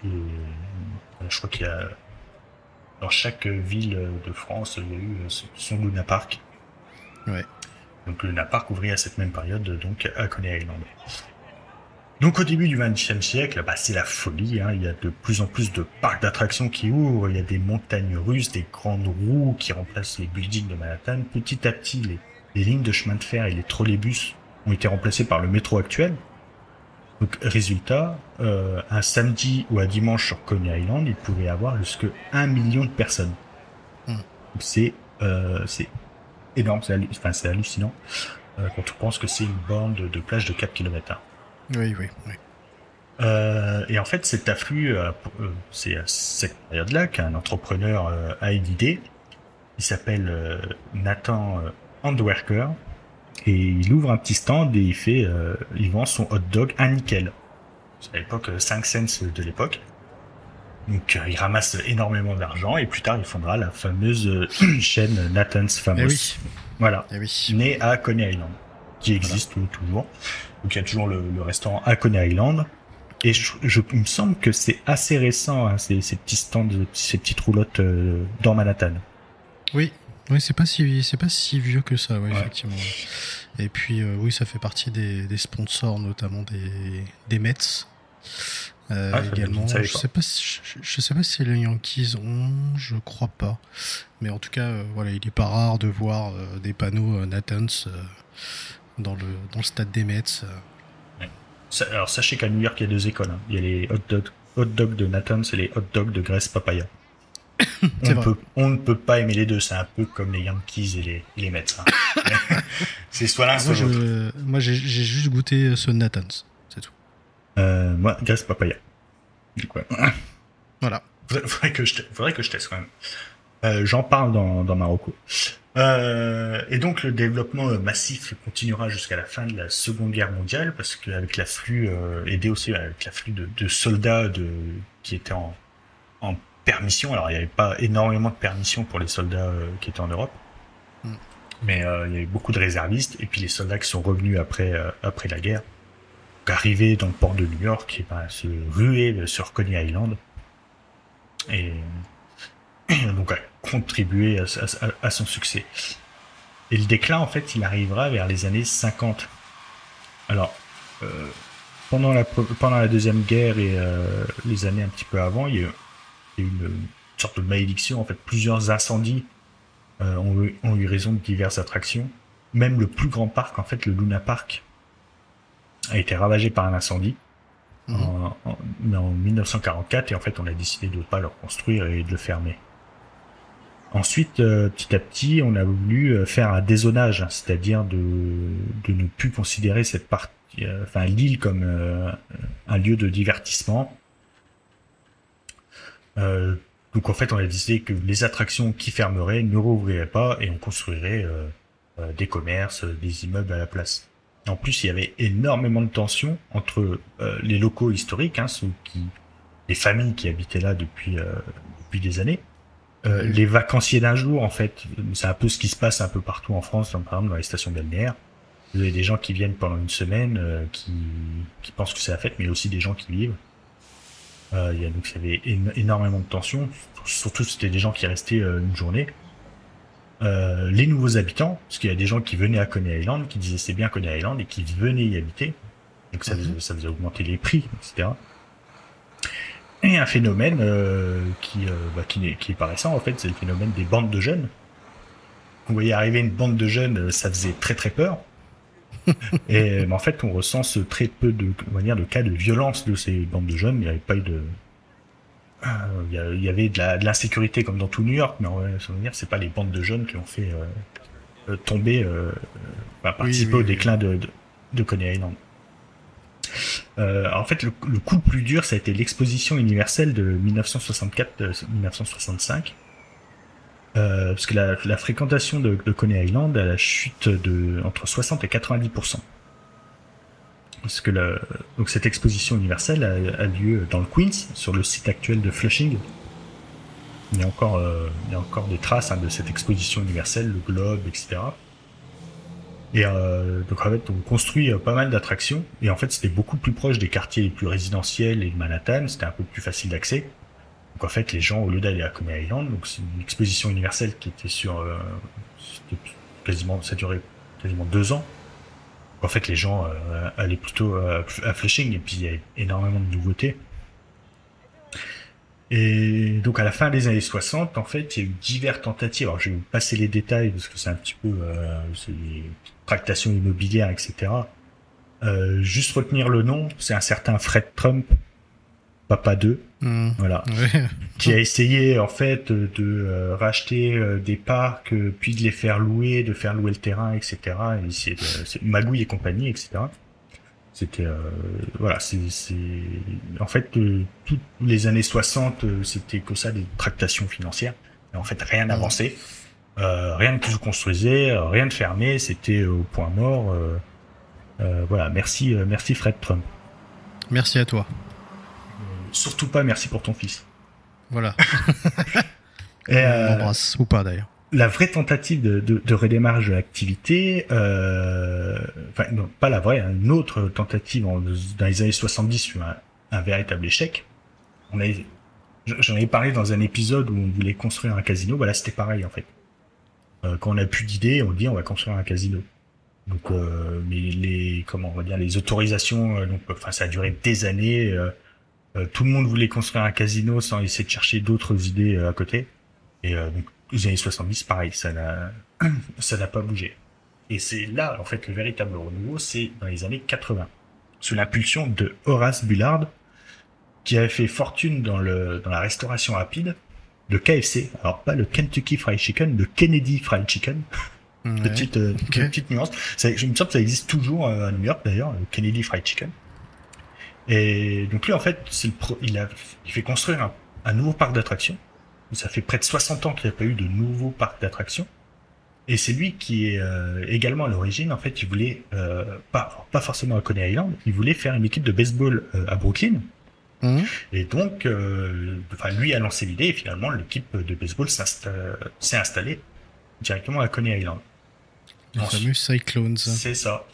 le je crois qu'il y a dans chaque ville de France, il y a eu son Luna Park. Ouais. Donc le Luna Park ouvrit à cette même période, donc à Coney Island. Donc au début du XXe siècle, bah, c'est la folie. Hein. Il y a de plus en plus de parcs d'attractions qui ouvrent. Il y a des montagnes russes, des grandes roues qui remplacent les buildings de Manhattan. Petit à petit, les, les lignes de chemin de fer et les trolleybus ont été remplacés par le métro actuel. Donc résultat, euh, un samedi ou un dimanche sur Coney Island, il pourrait y avoir jusque 1 million de personnes. Mm. C'est euh, énorme, c'est enfin, hallucinant euh, quand on pense que c'est une bande de, de plage de 4 km. Oui, oui, oui. Euh, et en fait, cet afflux, euh, c'est à cette période-là qu'un entrepreneur euh, a une idée. Il s'appelle euh, Nathan Handwerker et il ouvre un petit stand et il fait, il vend son hot dog à nickel. C'est à l'époque 5 cents de l'époque. Donc il ramasse énormément d'argent et plus tard il fondera la fameuse chaîne Nathan's Famous. Eh oui. Voilà. Eh oui. Né à Coney Island, qui existe voilà. toujours. Donc il y a toujours le, le restaurant à Coney Island. Et je, je, il me semble que c'est assez récent, hein, ces, ces, petits stands, ces petites roulottes euh, dans Manhattan. Oui, oui, c'est pas si c'est pas si vieux que ça, ouais, ouais. effectivement. Et puis euh, oui, ça fait partie des, des sponsors, notamment des, des Mets. Euh, ah, également, je, sais pas, si, je, je, sais pas si les Yankees ont, je crois pas, mais en tout cas, euh, voilà, il est pas rare de voir euh, des panneaux Nathan's dans le, dans le stade des Mets. Ouais. Alors sachez qu'à New York, il y a deux écoles. Hein. Il y a les hot dogs, hot dogs de Nathan's et les hot dogs de Grace Papaya. on, peut, on ne peut pas aimer les deux. C'est un peu comme les Yankees et les, les Mets. Hein. c'est soit l'un, soit l'autre. Moi, j'ai juste goûté ce Nathan's. C'est tout. Euh, moi, Grace Papaya. Du coup, ouais. Voilà. Faudrait que je, faudrait que je teste quand même. Euh, J'en parle dans, dans Marocco. Euh, et donc le développement massif continuera jusqu'à la fin de la Seconde Guerre mondiale parce qu'avec l'afflux, euh, aidé aussi avec l'afflux de, de, soldats de, qui étaient en, en permission. Alors il n'y avait pas énormément de permission pour les soldats euh, qui étaient en Europe, mm. mais euh, il y avait beaucoup de réservistes et puis les soldats qui sont revenus après euh, après la guerre, arrivés dans le port de New York, et ben, se ruer sur Coney Island et donc a contribué à, son succès. Et le déclin, en fait, il arrivera vers les années 50. Alors, euh, pendant, la, pendant la Deuxième Guerre et euh, les années un petit peu avant, il y a eu, une, sorte de malédiction. En fait, plusieurs incendies euh, ont, eu, ont, eu, raison de diverses attractions. Même le plus grand parc, en fait, le Luna Park, a été ravagé par un incendie. Mmh. En, en, en, 1944 et en fait on a décidé de ne pas le reconstruire et de le fermer. Ensuite, euh, petit à petit, on a voulu euh, faire un dézonage, hein, c'est-à-dire de, de ne plus considérer cette partie, euh, enfin l'île comme un lieu de divertissement. Donc en fait, on a décidé que les attractions qui fermeraient ne rouvriraient pas et on construirait des commerces, des immeubles à la place. En plus, il y avait énormément de tensions entre les locaux historiques, hein, ceux qui, les familles qui habitaient là depuis depuis des années, euh, les vacanciers d'un jour, en fait, c'est un peu ce qui se passe un peu partout en France, par exemple dans les stations balnéaires. Vous avez des gens qui viennent pendant une semaine, euh, qui, qui pensent que c'est la fête, mais aussi des gens qui vivent. Euh, il y a donc il y avait énormément de tensions. Surtout c'était des gens qui restaient une journée. les nouveaux habitants, parce qu'il y a des gens qui venaient à Coney Island, qui disaient c'est bien Coney Island et qui venaient y habiter. Donc ça, mhm. ça faisait augmenter les prix, etc et un phénomène euh, qui, euh, bah, qui, qui, est pas récent en fait, c'est le phénomène des bandes de jeunes. Vous voyez arriver une bande de jeunes, euh, ça faisait très très peur. et mais en fait, on recense très peu de, on dire, de cas de violence de ces bandes de jeunes. Il n'y avait pas eu de, il y avait de l'insécurité comme dans tout New York, mais on va dire, c'est pas les bandes de jeunes qui ont fait tomber, bah, participer au déclin de, de, de Coney Island. Euh, en fait, le, coup le plus dur, ça a été l'exposition universelle de 1964-1965. Euh, parce que la, la fréquentation de, de, Coney Island a la chute de entre 60 et 90% parce que la, donc cette exposition universelle a, a, lieu dans le Queens, sur le site actuel de Flushing. Il y a encore, euh, il y a encore des traces hein, de cette exposition universelle, le globe, etc. Et euh, donc en fait, on construit euh, pas mal d'attractions. Et en fait, c'était beaucoup plus proche des quartiers les plus résidentiels et de Manhattan. C'était un peu plus facile d'accès. Donc en fait, les gens, au lieu d'aller à Coney Island, donc c'est une exposition universelle qui était sur, euh, quasiment, ça durait quasiment deux ans. En fait, les gens euh, allaient plutôt à, Flushing et puis il y a énormément de nouveautés. Et donc à la fin des années 60, en fait, il y a eu diverses tentatives. Alors je vais vous passer les détails parce que c'est un petit peu euh, tractation immobilière, etc. Euh, juste retenir le nom, c'est un certain Fred Trump, papa 2, mmh. voilà, qui a essayé en fait de euh, racheter euh, des parcs, euh, puis de les faire louer, de faire louer le terrain, etc. Et magouille et compagnie, etc. C'était voilà, c'est en fait toutes les années 60, c'était que ça des tractations financières. Et en fait, rien n'avançait. Euh, rien ne se construisait, rien de fermé, c'était au point mort. Voilà, merci, merci Fred Trump. Merci à toi. Surtout pas merci pour ton fils. Voilà. Et, embrasse, ou pas d'ailleurs. La vraie tentative de, de, de redémarrage de l'activité, enfin non, pas la vraie, hein, une autre tentative dans les années 70 sur un, un véritable échec. On J'en avais parlé dans un épisode où on voulait construire un casino. Voilà, c'était pareil en fait. Euh, quand on a plus d'idées, on dit on va construire un casino. Donc, euh, mais les comment on va dire les autorisations, euh, donc enfin ça a duré des années. Tout le monde voulait construire un casino sans essayer de chercher d'autres idées à côté. Et donc les années 70, pareil, ça n'a ça n'a pas bougé. Et c'est là en fait le véritable renouveau, c'est dans les années 80, sous l'impulsion de Horace Bullard, qui avait fait fortune dans le dans la restauration rapide le KFC. Alors pas le Kentucky Fried Chicken, le Kennedy Fried Chicken. petite, euh, petite nuance. Ça, je me semble que ça existe toujours euh, à New York d'ailleurs, le Kennedy Fried Chicken. Et donc lui en fait, c'est le pro, il a, il fait construire un, un nouveau parc d'attractions. Ça fait près de 60 ans qu'il n'y a pas eu de nouveau parc d'attractions. Et c'est lui qui est euh, également à l'origine. En fait, il voulait euh, pas pas forcément à Coney Island. Il voulait faire une équipe de baseball euh, à Brooklyn. Mhm. Et donc, euh, enfin, lui a lancé l'idée et finalement l'équipe de baseball s'est installée directement à Coney Island. Les fameux Cyclones. C'est ça.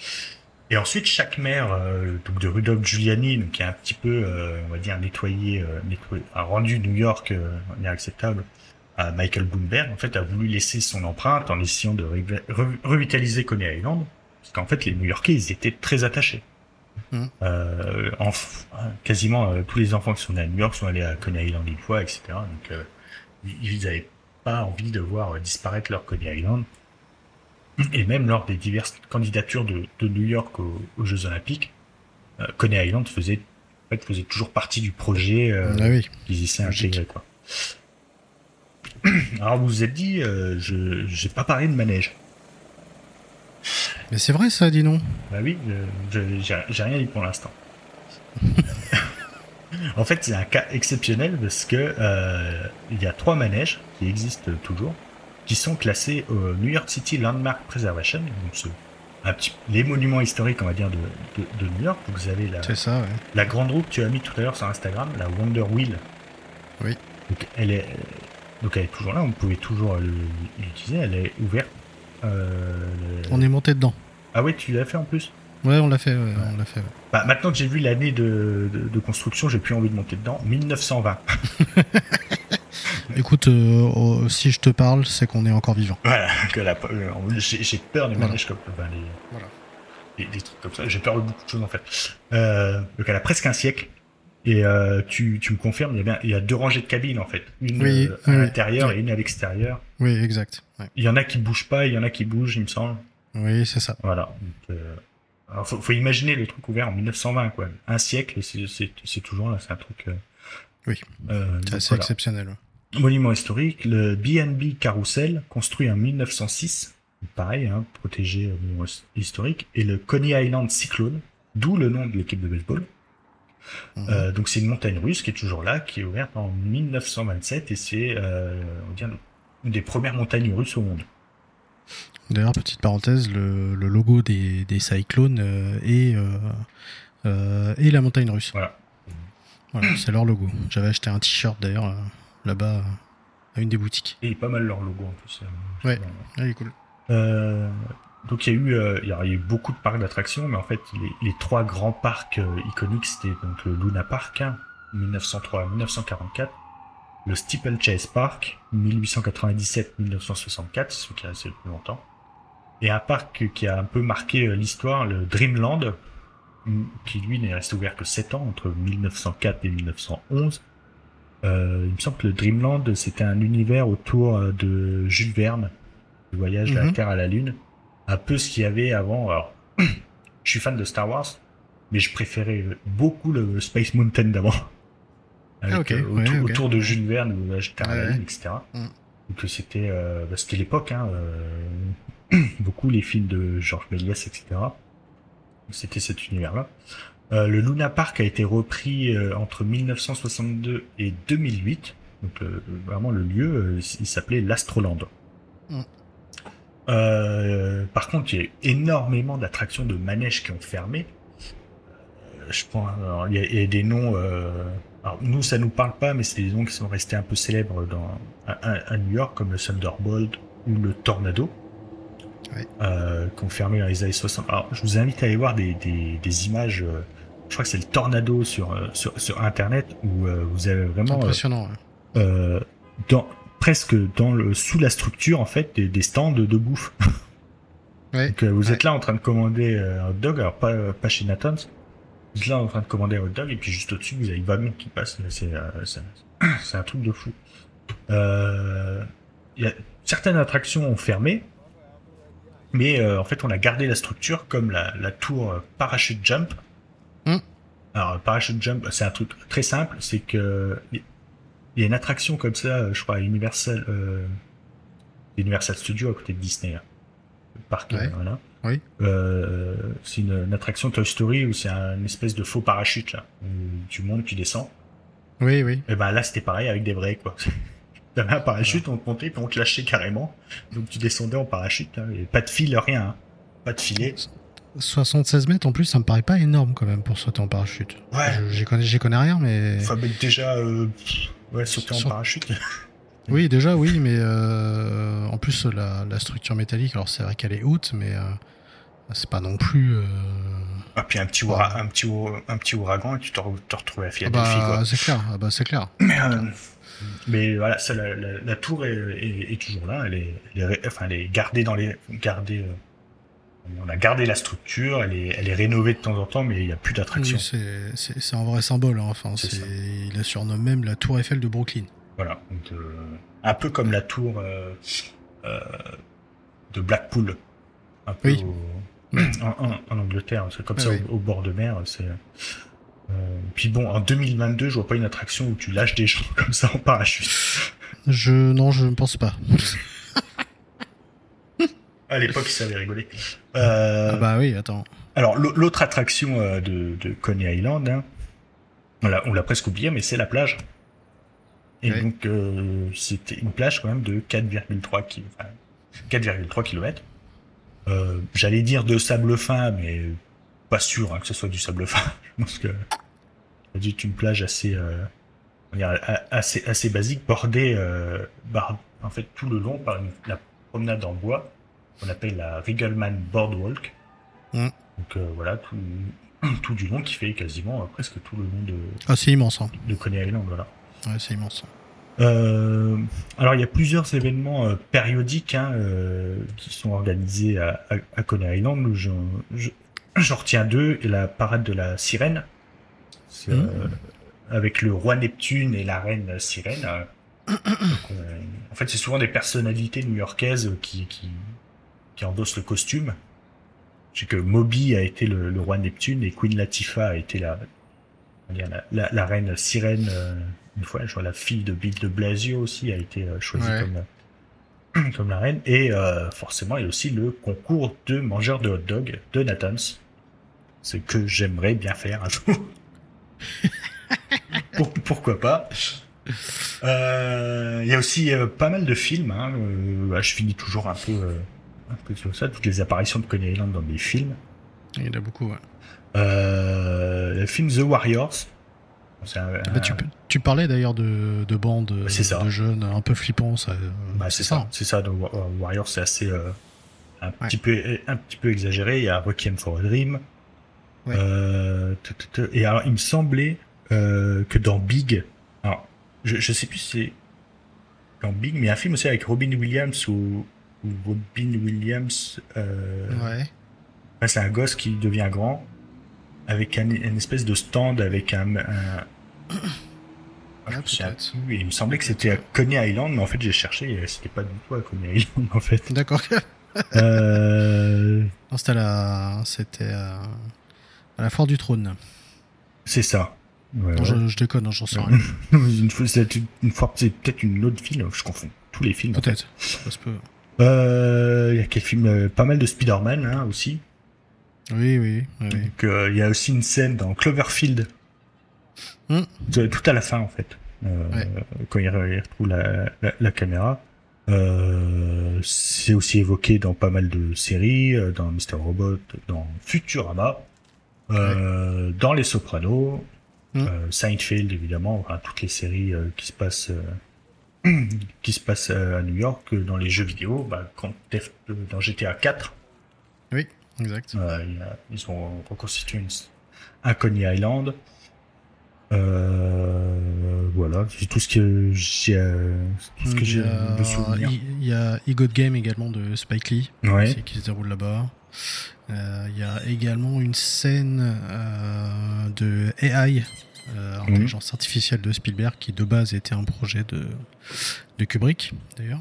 Et ensuite, chaque maire, euh, donc de Rudolph Giuliani, donc qui a un petit peu, euh, on va dire, nettoyé, euh, nettoyé enfin, rendu New York euh, inacceptable à Michael Bloomberg, en fait, a voulu laisser son empreinte en essayant de revi- re- revitaliser Coney Island, parce qu'en fait, les New-Yorkais, ils étaient très attachés. Mhm. Euh, quasiment euh, tous les enfants qui sont nés à New York sont allés à Coney Island une fois, etc. Donc, euh, ils n'avaient pas envie de voir disparaître leur Coney Island. Et même lors des diverses candidatures de, de New York aux, aux Jeux Olympiques, euh, Coney Island faisait, en fait, faisait toujours partie du projet euh, Ah oui. qu'ils essaient d'intégrer, quoi. Alors vous vous êtes dit, euh, je j'ai pas parlé de manège. Mais c'est vrai ça, dis non. Bah oui, j'ai rien dit pour l'instant. en fait, c'est un cas exceptionnel parce que il y a trois manèges qui existent toujours, qui sont classés au New York City Landmark Preservation, donc c'est un petit, les monuments historiques, on va dire, de, de, de New York. Vous avez la, C'est ça, ouais. la grande roue que tu as mis tout à l'heure sur Instagram, la Wonder Wheel. Oui. Donc elle est, donc elle est toujours là, on pouvait toujours l'utiliser, elle est ouverte. Euh, On est monté dedans. Ah ouais, tu l'as fait en plus? Ouais, on l'a fait, ouais, on l'a fait. ouais. bah, maintenant que j'ai vu l'année de, de, de construction, j'ai plus envie de monter dedans. 1920. Écoute, euh, oh, si je te parle, c'est qu'on est encore vivant. Voilà. Euh, j'ai peur des Voilà. manèges comme les, Voilà. trucs comme ça. J'ai peur de beaucoup de choses en fait. Euh, donc elle a presque un siècle. Et euh, tu, tu me confirmes, il y, a bien, il y a deux rangées de cabines en fait. Une Oui, à oui, l'intérieur Oui. et une à l'extérieur. Oui, exact. Ouais. Il y en a qui bougent pas, il y en a qui bougent, il me semble. Oui, c'est ça. Voilà. Donc, alors faut, faut imaginer le truc ouvert en 1920 quoi. Un siècle, et c'est- toujours là, c'est un truc. Oui. euh, C'est assez voilà. exceptionnel. Monument historique, le BNB Carousel, construit en 1906, pareil, hein, protégé euh, monument his- historique, et le Coney Island Cyclone, d'où le nom de l'équipe de baseball. Mhm. Euh, donc c'est une montagne russe qui est toujours là, qui est ouverte en 1927, et c'est, euh, une des premières montagnes russes au monde. D'ailleurs, petite parenthèse, le, le logo des, des Cyclones euh, est, est la montagne russe. Voilà. Voilà, c'est leur logo. J'avais acheté un t-shirt d'ailleurs là-bas à une des boutiques. Et pas mal leur logo en plus. euh, Ouais. Ah, il est cool. Euh, donc il y a eu, euh, il y a a eu beaucoup de parcs d'attractions, mais en fait les, les trois grands parcs euh, iconiques c'était donc le Luna Park, hein, 1903 à 1944, le Steeplechase Park, 1897-1964, ce qui est assez le plus longtemps, et un parc qui a un peu marqué euh, l'histoire, le Dreamland, mm, qui lui n'est resté ouvert que 7 ans entre 1904 et 1911. Euh, il me semble que le Dreamland c'était un univers autour euh, de Jules Verne, le voyage de la Mhm. Terre à la Lune, un peu ce qu'il y avait avant. Alors, je suis fan de Star Wars, mais je préférais beaucoup le Space Mountain d'avant. Ah, euh, ouais, autour, de Jules Verne, le voyage de la Terre à la Ouais. Lune, etc. Mhm. Donc c'était euh, bah, c'était l'époque, hein, euh, beaucoup les films de Georges Méliès, etc. C'était cet univers-là. Euh, le Luna Park a été repris euh, entre 1962 et 2008. Donc le- vraiment le lieu, euh, il s'appelait l'Astroland. Mm. Euh, par contre, il y a énormément d'attractions de manèges qui ont fermé. Euh, je prends, alors, il y, a- il y a des noms. Euh, alors nous, ça nous parle pas, mais c'est des noms qui sont restés un peu célèbres dans à, New York, comme le Thunderbolt ou le Tornado, Ouais. euh, qui ont fermé dans les années 60. Alors, je vous invite à aller voir des, des, des images. Je crois que c'est le Tornado sur euh, sur, sur Internet où euh, vous avez vraiment euh, impressionnant. ouais. euh, dans presque dans le sous la structure en fait des, des stands de bouffe. Ouais. Donc vous Ouais. êtes là en train de commander un hot dog, alors pas pas chez Nathan's. Vous êtes là en train de commander un hot dog et puis juste au-dessus vous avez le wagon qui passe. C'est un truc de fou. Euh, il y a, certaines attractions ont fermé, mais euh, en fait on a gardé la structure comme la, la tour parachute jump. Hmm. Alors parachute jump, c'est un truc très simple, c'est que il y a une attraction comme ça, euh, je crois, à Universal, euh, Universal Studios à côté de Disney. hein. Le parc, Ouais. voilà. Oui. Euh, c'est une, une attraction Toy Story où c'est un une espèce de faux parachute là, où tu montes, tu descends. Oui, oui. Et ben là c'était pareil avec des vrais quoi. T'avais un parachute, on te montait, puis on te lâchait carrément. Donc tu descendais en parachute, hein, et pas de fil, rien. hein. Pas de filet. 76 mètres en plus, ça me paraît pas énorme quand même pour sauter en parachute. Ouais. J'y connais, connais rien, mais. Enfin, mais déjà, euh, ouais, sauter en parachute. Oui, déjà, oui, mais euh, en plus, la, la structure métallique, alors c'est vrai qu'elle est haute, mais euh, c'est pas non plus. Ah, puis un petit, un petit, un petit ouragan et tu te, te retrouves à Ah Philadelphie, bah, quoi. c'est clair, ah bah, c'est clair. Mais, mais voilà, ça, la, la- la tour est, est- est toujours là. Elle est, elle est enfin, elle est gardée dans les, gardée. On a gardé la structure. Elle est, elle est rénovée de temps en temps, mais il n'y a plus d'attraction. Oui, c'est- un vrai symbole. hein. Enfin, il la surnomme même la Tour Eiffel de Brooklyn. Voilà. Donc, euh, un peu comme la tour euh, euh, de Blackpool. Un peu Oui. au- en, en- en Angleterre. C'est comme Ouais, ça. Au, au bord de mer. C'est. puis bon, en 2022, je vois pas une attraction où tu lâches des gens comme ça en parachute. Je non, je ne pense pas. À l'époque, ils savaient rigoler. Euh, Ah bah oui, attends. Alors, l'au- l'autre attraction euh, de, de Coney Island, hein, on l'a- presque oublié, mais c'est la plage. Et Ouais. donc, euh, c'était une plage quand même de 4,3 ki- enfin, 4,3 km. Euh, J'allais dire de sable fin, mais pas sûr hein, que ce soit du sable fin. Je pense que être une plage assez, euh, on assez, assez basique, bordée, euh, bar- en fait, tout le long par une, la promenade en bois qu'on appelle la Riggleman Boardwalk. Mm. Donc euh, voilà, tout, tout du long qui fait quasiment euh, presque tout le long de, Ah, c'est immense. Hein. de Coney Island. Voilà. Ouais, c'est immense. Euh, alors il y a plusieurs événements périodiques hein, qui sont organisés à, à, à Coney Island. J'en je- j'en retiens deux et la parade de la sirène, euh, avec le roi Neptune et la reine sirène. donc, en fait, c'est souvent des personnalités new-yorkaises qui, qui, qui endossent le costume. Je sais que Moby a été le, le roi Neptune et Queen Latifah a été la, la, la, la reine sirène. euh, une fois, je vois la fille de Bill de Blasio aussi a été euh, choisie Ouais. comme, comme la reine. Et euh, forcément, il y a aussi le concours de mangeurs de hot dog de Nathan's. Ce que j'aimerais bien faire un jour. Pour- pourquoi pas? Euh, Il y a aussi euh, pas mal de films. Hein, euh, bah, je finis toujours un peu, un peu ça. Toutes les apparitions de Coney Island dans des films. Il y en a beaucoup, ouais. Euh, le film The Warriors. Un- Bah, tu, tu parlais d'ailleurs de, de bandes euh, ça. de jeunes un peu flippants. Ça, Bah, c'est ça, c'est ça. Donc, Wa- Warriors, c'est assez euh, un Ouais. petit peu un petit peu exagéré. Il y a Requiem for a Dream. Ouais. Euh, et alors, il me semblait euh, que dans Big, alors je, je sais plus si c'est dans Big, mais un film aussi avec Robin Williams ou, Robin Williams. Euh, Ouais. c'est un gosse qui devient grand avec un, une espèce de stand avec un, un Ouais, et il me semblait que c'était à Coney Island, mais en fait j'ai cherché, et c'était pas du tout à Coney Island en fait. D'accord. Euh, Non, c'était à la, c'était à, à la Foire du Trône. c'est ça. Ouais, Non, ouais. je, je déconne, hein, j'en sais rien. une fois, c'est peut-être une autre ville, je confonds tous les films. en fait. Peut-être. Ça se peut. Euh, Il y a quel film euh, Pas mal de Spider-Man hein, aussi. Oui, oui, oui. oui. Donc, euh, il y a aussi une scène dans Cloverfield. Hmm. Tout tout à la fin en fait. Ouais. Quand il, re- il retrouve la, la, la caméra. Euh, c'est aussi évoqué dans pas mal de séries, dans Mr. Robot, dans Futurama, euh, dans Les Sopranos, Hmm. euh, Seinfeld évidemment, enfin, toutes les séries qui se passent qui se passent euh, à New York, euh, dans les jeux vidéo, bah, quand euh, dans GTA 4, Oui, exact. euh, ils ont reconstitué une, un Coney Island. Euh, voilà, c'est tout ce que j'ai, tout ce que Il y j'ai a- de souvenirs. Il y a Ego Game également de Spike Lee. Ouais. aussi, qui se déroule là-bas. Euh, Il y a également une scène de AI, euh, intelligence artificielle de Spielberg, qui de base était un projet de, de Kubrick d'ailleurs,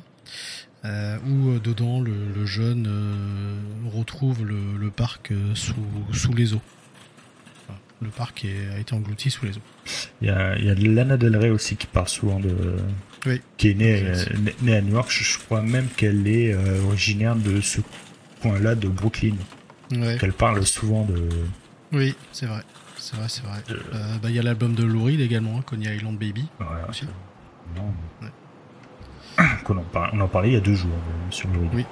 euh, où euh, dedans le, le jeune euh, retrouve le, le parc sous, sous les eaux. Le parc a été englouti sous les eaux. Il y a, il y a Lana Del Rey aussi qui parle souvent de, Oui. qui est née, née- née à New York. Je, crois même qu'elle est euh, originaire de ce coin-là de Brooklyn. Ouais. Qu'elle parle souvent de. Oui, c'est vrai. C'est vrai, c'est vrai. de- Euh, bah, Il y a l'album de Lou Reed également, hein, Coney Island Baby. voilà. Aussi. Non. Ouais. en, on en parlait il y a deux jours sur le Oui,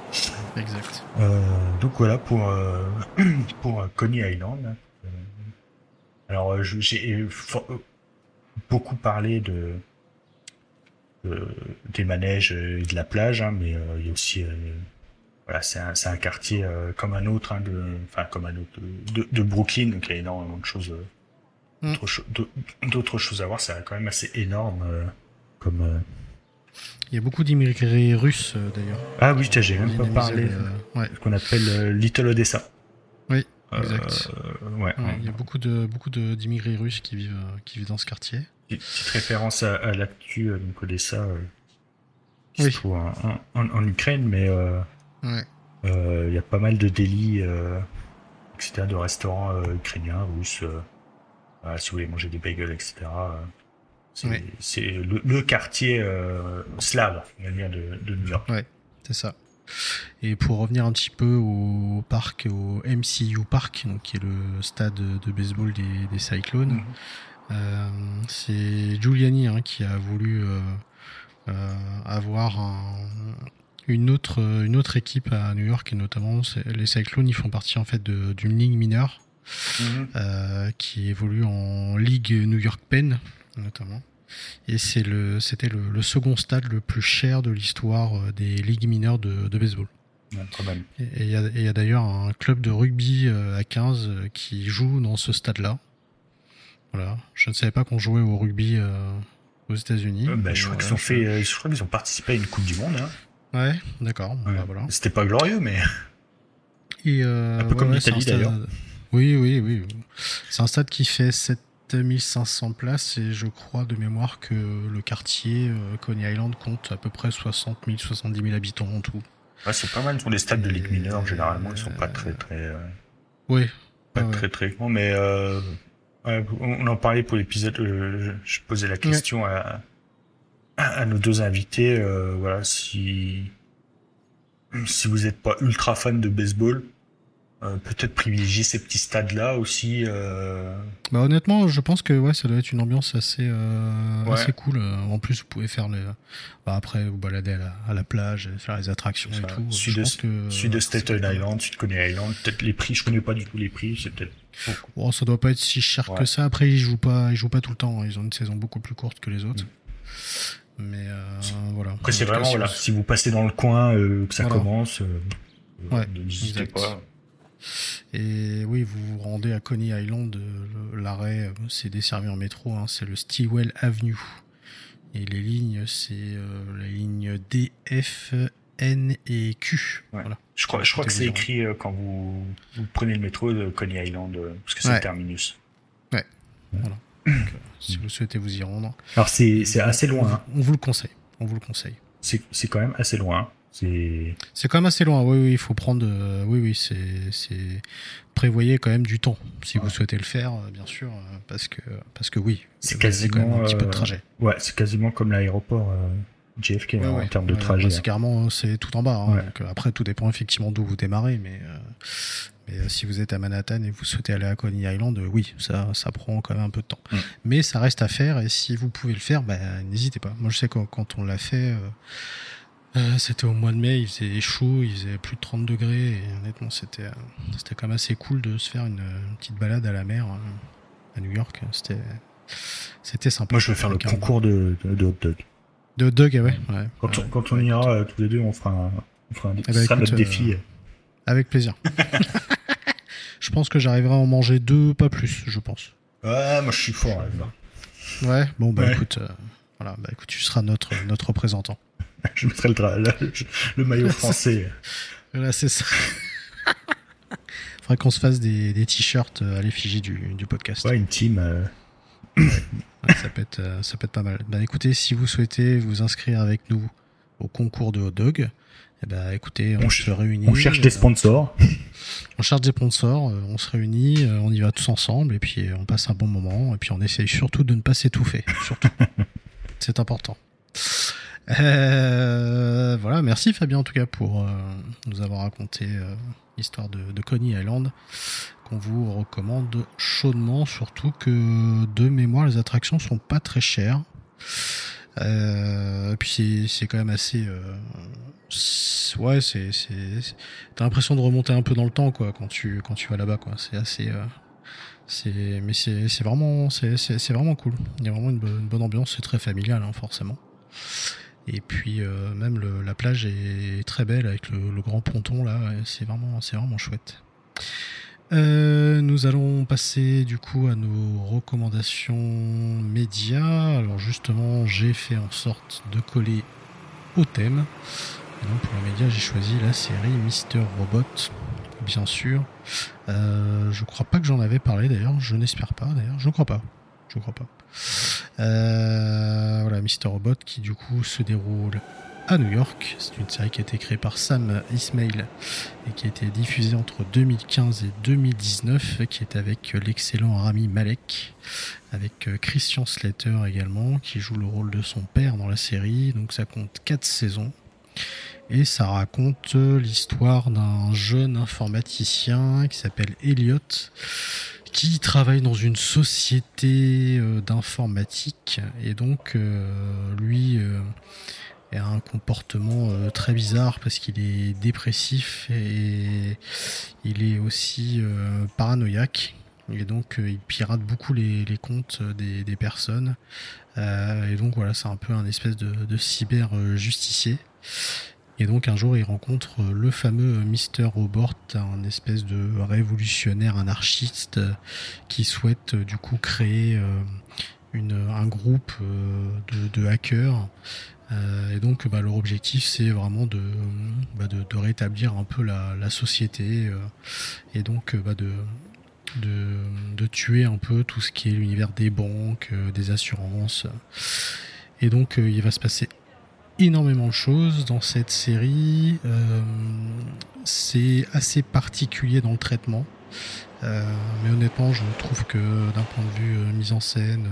exact. donc voilà pour, pour Coney Island. alors j'ai beaucoup parlé de, des manèges et de la plage, hein, mais il y a aussi voilà, c'est un, un, quartier comme un autre, hein, de, enfin comme un autre de, de, Brooklyn, donc il y a énormément de choses, mm. d'autres choses à voir. C'est quand même assez énorme comme. Il y a beaucoup d'immigrés russes d'ailleurs. Ah oui, j'ai même pas parlé. Ouais. Ce qu'on appelle Little Odessa. Oui, exact. ouais, Il y a beaucoup de beaucoup d'immigrés russes qui vivent qui vivent dans ce quartier. Petite référence à, à l'actu, donc Odessa, qui se trouve en, en, en, Ukraine, mais il euh, y a pas mal de délits, euh, etc., de restaurants euh, ukrainiens, russes. si vous voulez manger des bagels, etc. C'est le, quartier slave, de, de New York. Ouais, c'est ça. Et pour revenir un petit peu au parc, au MCU Park, donc qui est le stade de baseball des, des Cyclones, mhm. c'est Giuliani hein, qui a voulu avoir un, une autre, une autre équipe à New York, et notamment les Cyclones, ils font partie en fait d'une ligue mineure mhm. euh, qui évolue en Ligue New York Penn, notamment. Et c'est le, c'était le, second stade le plus cher de l'histoire euh, des ligues mineures de, de baseball. et il y a, d'ailleurs un club de rugby euh, à 15 qui joue dans ce stade-là. Voilà. Je ne savais pas qu'on jouait au rugby aux États-Unis. Bah, je, crois qu'ils ont fait, je crois qu'ils ont participé à une Coupe du Monde. Hein. Ouais, d'accord. Bah, voilà. C'était pas glorieux, mais. Et euh, un peu comme l'Italie d'ailleurs. Oui, oui, oui. C'est un stade qui fait 7500 places et je crois de mémoire que le quartier euh, Coney Island compte à peu près 60 000, 70 000 habitants en tout. Ouais, c'est pas mal. Pour les stades de Ligue mineure, généralement, ils sont pas très, très. Euh... Oui. Pas très, très grands, mais euh... on en parlait pour l'épisode. Euh, je posais la question à à nos deux invités, euh, voilà, si si vous n'êtes pas ultra fan de baseball, euh, peut-être privilégier ces petits stades-là aussi. Euh... Bah honnêtement, je pense que ouais, ça doit être une ambiance assez euh, assez cool. En plus, vous pouvez faire les. Bah, après, vous balader à la, à la plage, faire les attractions et tout. Sud de, que, sud de Staten Island, sud Coney Island. Peut-être les prix, je connais pas du tout les prix. C'est peut-être. Bon, ça doit pas être si cher que ça. Après, ils jouent pas, ils jouent pas tout le temps. Ils ont une saison beaucoup plus courte que les autres. Mm. Mais euh, voilà. Après, c'est vraiment, voilà, si vous passez dans le coin, euh, que ça commence, euh, ouais, n'hésitez pas. Et oui, vous vous rendez à Coney Island, l'arrêt, c'est desservi en métro, hein, c'est le Stillwell Avenue. Et les lignes, c'est la ligne D, F, N et Q. Voilà. Je crois, je crois que c'est écrit quand vous, vous, prenez le métro de Coney Island, parce que c'est le terminus. Ouais. Voilà. Euh, si vous souhaitez vous y rendre. Alors c'est assez loin. Hein. On vous le conseille. On vous le conseille. C'est quand même assez loin. C'est quand même assez loin. Oui, oui, il faut prendre. Euh, oui, oui, c'est prévoyez quand même du temps si vous souhaitez le faire, euh, bien sûr, parce que parce que oui. C'est quasiment un petit peu de trajet. ouais, c'est quasiment comme l'aéroport. JFK hein, en termes de trajet. Bah, c'est carrément c'est tout en bas. Hein, après, tout dépend effectivement d'où vous démarrez, mais mais euh, si vous êtes à Manhattan et vous souhaitez aller à Coney Island, euh, oui, ça, ça prend quand même un peu de temps. Mm. Mais ça reste à faire et si vous pouvez le faire, bah, n'hésitez pas. Moi, je sais que quand on l'a fait, euh, c'était au mois de mai, il faisait chaud, il faisait plus de 30 degrés et honnêtement, c'était, c'était quand même assez cool de se faire une, petite balade à la mer à New York. C'était, c'était sympa. Moi, je vais faire le concours de, de, hot dog. De hot dog, ouais. Quand, on, quand on ira tous les deux, on fera un, on fera un, eh ben, notre défi. Avec plaisir. je pense que j'arriverai à en manger deux, pas plus, je pense. Ouais, moi je suis fort Ouais, bon bah écoute, euh, voilà, bah écoute, tu seras notre notre représentant. je mettrai le, le, maillot français. voilà, c'est ça. Faudrait qu'on se fasse des, des t-shirts euh, à l'effigie du, du podcast. Ouais, une team. Euh. ça peut être ça peut être pas mal. Bah écoutez, si vous souhaitez vous inscrire avec nous au concours de hot dog, eh ben, écoutez, on, se réunit. On cherche des sponsors. on cherche des sponsors, euh, on se réunit, euh, on y va tous ensemble et puis euh, on passe un bon moment et puis on essaye surtout de ne pas s'étouffer. Surtout, c'est important. Euh, voilà, merci Fabien en tout cas pour nous avoir raconté l'histoire de, de, Coney Island qu'on vous recommande chaudement, surtout que de mémoire les attractions sont pas très chères. Euh, puis c'est quand même assez. Euh, ouais, c'est t'as l'impression de remonter un peu dans le temps quoi quand tu quand tu vas là-bas quoi. C'est assez. Euh, c'est mais c'est vraiment c'est vraiment cool. Il y a vraiment une, bonne ambiance. C'est très familial hein, forcément. Et puis euh, même la plage est très belle avec le, le grand ponton là. C'est vraiment c'est vraiment chouette. Euh, nous allons passer du coup à nos recommandations médias. Alors justement, j'ai fait en sorte de coller au thème. Pour les médias, j'ai choisi la série Mister Robot, bien sûr. Euh, je crois pas que j'en avais parlé d'ailleurs. Je n'espère pas d'ailleurs. Je crois pas. Je crois pas. Euh, voilà, Mister Robot qui du coup se déroule à New York. C'est une série qui a été créée par Sam Ismail et qui a été diffusée entre 2015 et 2019, qui est avec l'excellent Rami Malek, avec euh, Christian Slater également, qui joue le rôle de son père dans la série. Donc ça compte 4 saisons. Et ça raconte euh, l'histoire d'un jeune informaticien qui s'appelle Elliot, qui travaille dans une société euh, d'informatique. Et donc, lui et a un comportement euh, très bizarre parce qu'il est dépressif et il est aussi euh, paranoïaque. Et donc euh, il pirate beaucoup les, comptes des, personnes. et donc voilà, c'est un peu un espèce de, cyber justicier. Et donc un jour il rencontre le fameux Mr. Robot, un espèce de révolutionnaire anarchiste qui souhaite du coup créer une, un groupe de hackers euh, et donc, bah, leur objectif, c'est vraiment de, bah, de, de, rétablir un peu la, la société euh, et donc bah, de, de, de, tuer un peu tout ce qui est l'univers des banques, euh, des assurances. Et donc, il va se passer énormément de choses dans cette série. c'est assez particulier dans le traitement. mais honnêtement, je trouve que d'un point de vue mise en scène,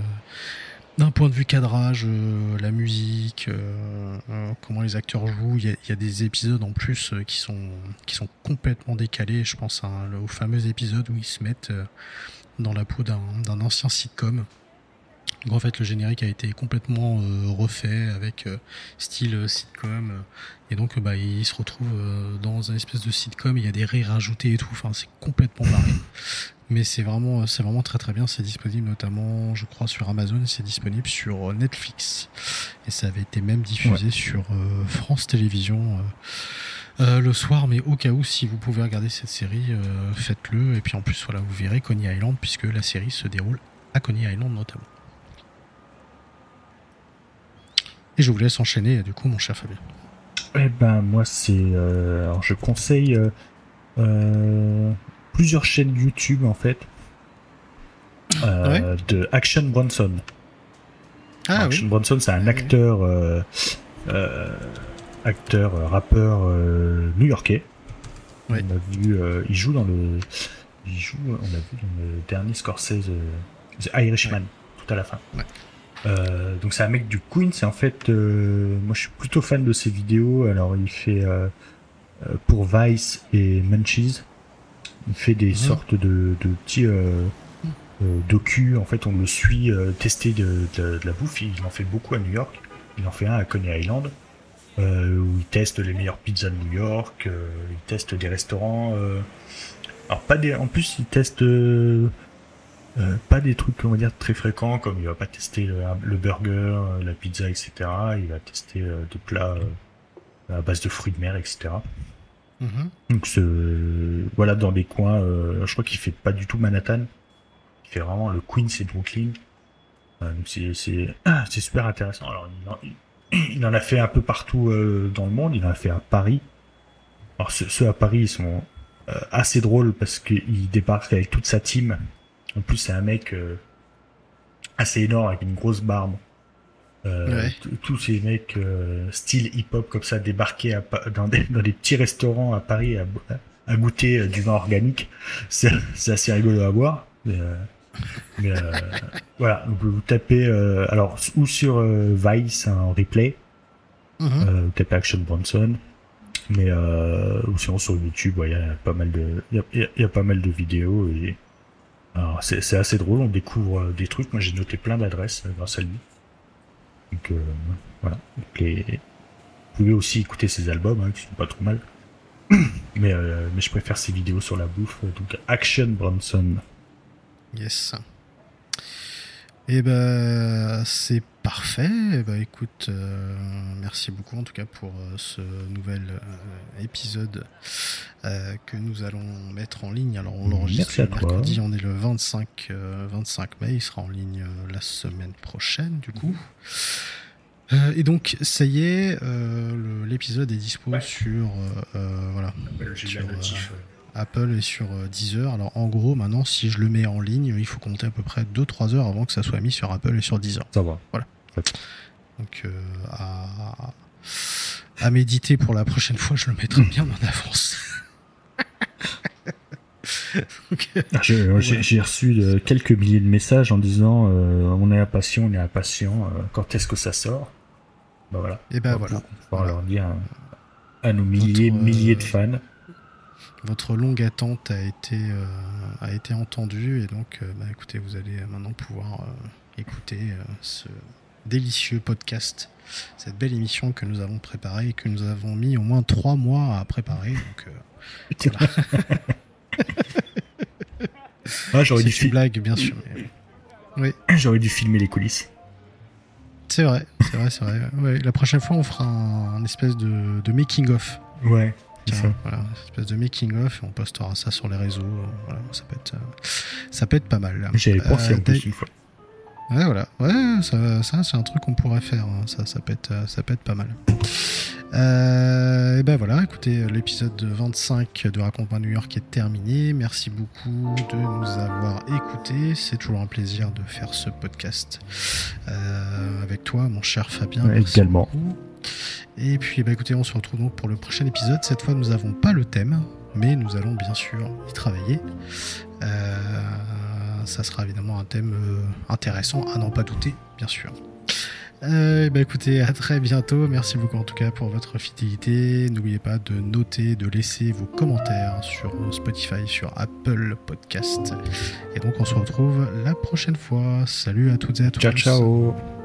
d'un point de vue cadrage, euh, la musique, euh, euh, comment les acteurs jouent, il y, a, des épisodes en plus qui sont complètement décalés. Je pense à, au fameux épisode où ils se mettent dans la peau d'un ancien sitcom. Donc en fait le générique a été complètement refait avec style sitcom et donc bah il se retrouve dans un espèce de sitcom, il y a des rires ajoutés et tout, enfin c'est complètement barré mais c'est vraiment c'est vraiment très très bien. C'est disponible notamment je crois sur Amazon c'est disponible sur Netflix. Et ça avait été même diffusé sur euh, France Télévisions euh, euh, le soir. Mais au cas où si vous pouvez regarder cette série faites-le. Et puis en plus voilà vous verrez Coney Island puisque la série se déroule à Coney Island notamment. Et je vous laisse enchaîner du coup mon cher Fabien. Eh ben moi c'est alors je conseille plusieurs chaînes YouTube en fait euh, de Action Bronson. Ah, Action Bronson, c'est un acteur, euh, euh, acteur, rappeur new-yorkais. On a vu, il joue dans le, il joue, on a vu dans le dernier Scorsese, The Irishman, tout à la fin. donc c'est un mec du Queen, c'est en fait, moi je suis plutôt fan de ses vidéos. Alors il fait pour Vice et Munchies. Il fait des mhm. sortes de, de petits euh, euh, docu. En fait, on le suit euh, tester de, de, la bouffe. Il en fait beaucoup à New York. Il en fait un à Coney Island. Euh, où il teste les meilleures pizzas de New York, euh, il teste des restaurants. Euh, alors pas des, en plus il teste pas des trucs on va dire très fréquents comme il va pas tester le, burger, la pizza, etc. Il va tester des plats à base de fruits de mer, etc. Mhm. Donc ce, voilà dans des coins, euh, je crois qu'il fait pas du tout Manhattan, il fait vraiment le Queens et Brooklyn. Euh, donc c'est c'est ah, c'est super intéressant. Alors il en, a fait un peu partout euh, dans le monde. Il en a fait à Paris. Alors ceux, à Paris ils sont assez drôles parce qu'il débarque avec toute sa team. En plus c'est un mec assez énorme avec une grosse barbe. Euh, tous ces mecs euh, style hip-hop comme ça débarqués dans, des, dans des petits restaurants à Paris à, goûter euh, du vin organique, c'est assez rigolo à voir. Mais, voilà, vous tapez alors ou sur Vice en replay, mhm. vous tapez Action Bronson, mais ou sinon sur YouTube, il y a pas mal de il y, a, pas mal de vidéos et c'est assez drôle, on découvre des trucs. Moi j'ai noté plein d'adresses grâce à lui. Donc voilà. les... Vous pouvez aussi écouter ses albums, hein, qui sont pas trop mal. mais, mais je préfère ses vidéos sur la bouffe. Donc Action Bronson. Yes. Et eh ben c'est parfait. Et ben écoute, euh, merci beaucoup en tout cas pour euh, ce nouvel euh, épisode que nous allons mettre en ligne. Alors on l'enregistre mercredi, on est le 25 25 mai, il sera en ligne la semaine prochaine du coup. et donc ça y est, l'épisode est dispo sur voilà. Sur, Apple est sur euh, Deezer. Alors en gros, maintenant, si je le mets en ligne, il faut compter à peu près 2-3 heures avant que ça soit mis sur Apple et sur Deezer. Ça va. Voilà. Donc euh, à... méditer pour la prochaine fois, je le mettrai bien en avance. Ah, j'ai reçu euh, quelques milliers de messages en disant on est impatient, on est impatient, quand est-ce que ça sort? Bah voilà. Et ben voilà. Pour leur dire à nos milliers, milliers de fans votre longue attente a été, euh, a été entendue et donc euh, bah, écoutez, vous allez maintenant pouvoir euh, écouter ce délicieux podcast, cette belle émission que nous avons préparée et que nous avons mis au moins trois mois à préparer. Donc, ah, j'aurais dû blague, bien sûr. Oui. J'aurais dû filmer les coulisses. C'est vrai, c'est vrai, c'est vrai. la prochaine fois, on fera un, espèce de, de making of. Ouais. Voilà, une espèce de making of, on postera ça sur les réseaux. Voilà, ça peut être, ça peut être pas mal. J'avais pensé en plus une fois. Ouais, voilà. Ouais, ça, ça c'est un truc qu'on pourrait faire. Hein. Ça, ça peut être, ça peut être pas mal. Euh, et ben voilà, écoutez, l'épisode 25 de Raconte-moi New York est terminé. Merci beaucoup de nous avoir écoutés. C'est toujours un plaisir de faire ce podcast euh, avec toi, mon cher Fabien. également. Et puis, bah, écoutez, on se retrouve donc pour le prochain épisode. Cette fois, nous n'avons pas le thème, mais nous allons bien sûr y travailler. Euh, ça sera évidemment un thème euh, intéressant, à n'en pas douter, bien sûr. Euh, bah écoutez, à très bientôt. Merci beaucoup en tout cas pour votre fidélité. N'oubliez pas de noter, de laisser vos commentaires sur Spotify, sur Apple Podcast. Et donc on se retrouve la prochaine fois. Salut à toutes et à tous. Ciao ciao.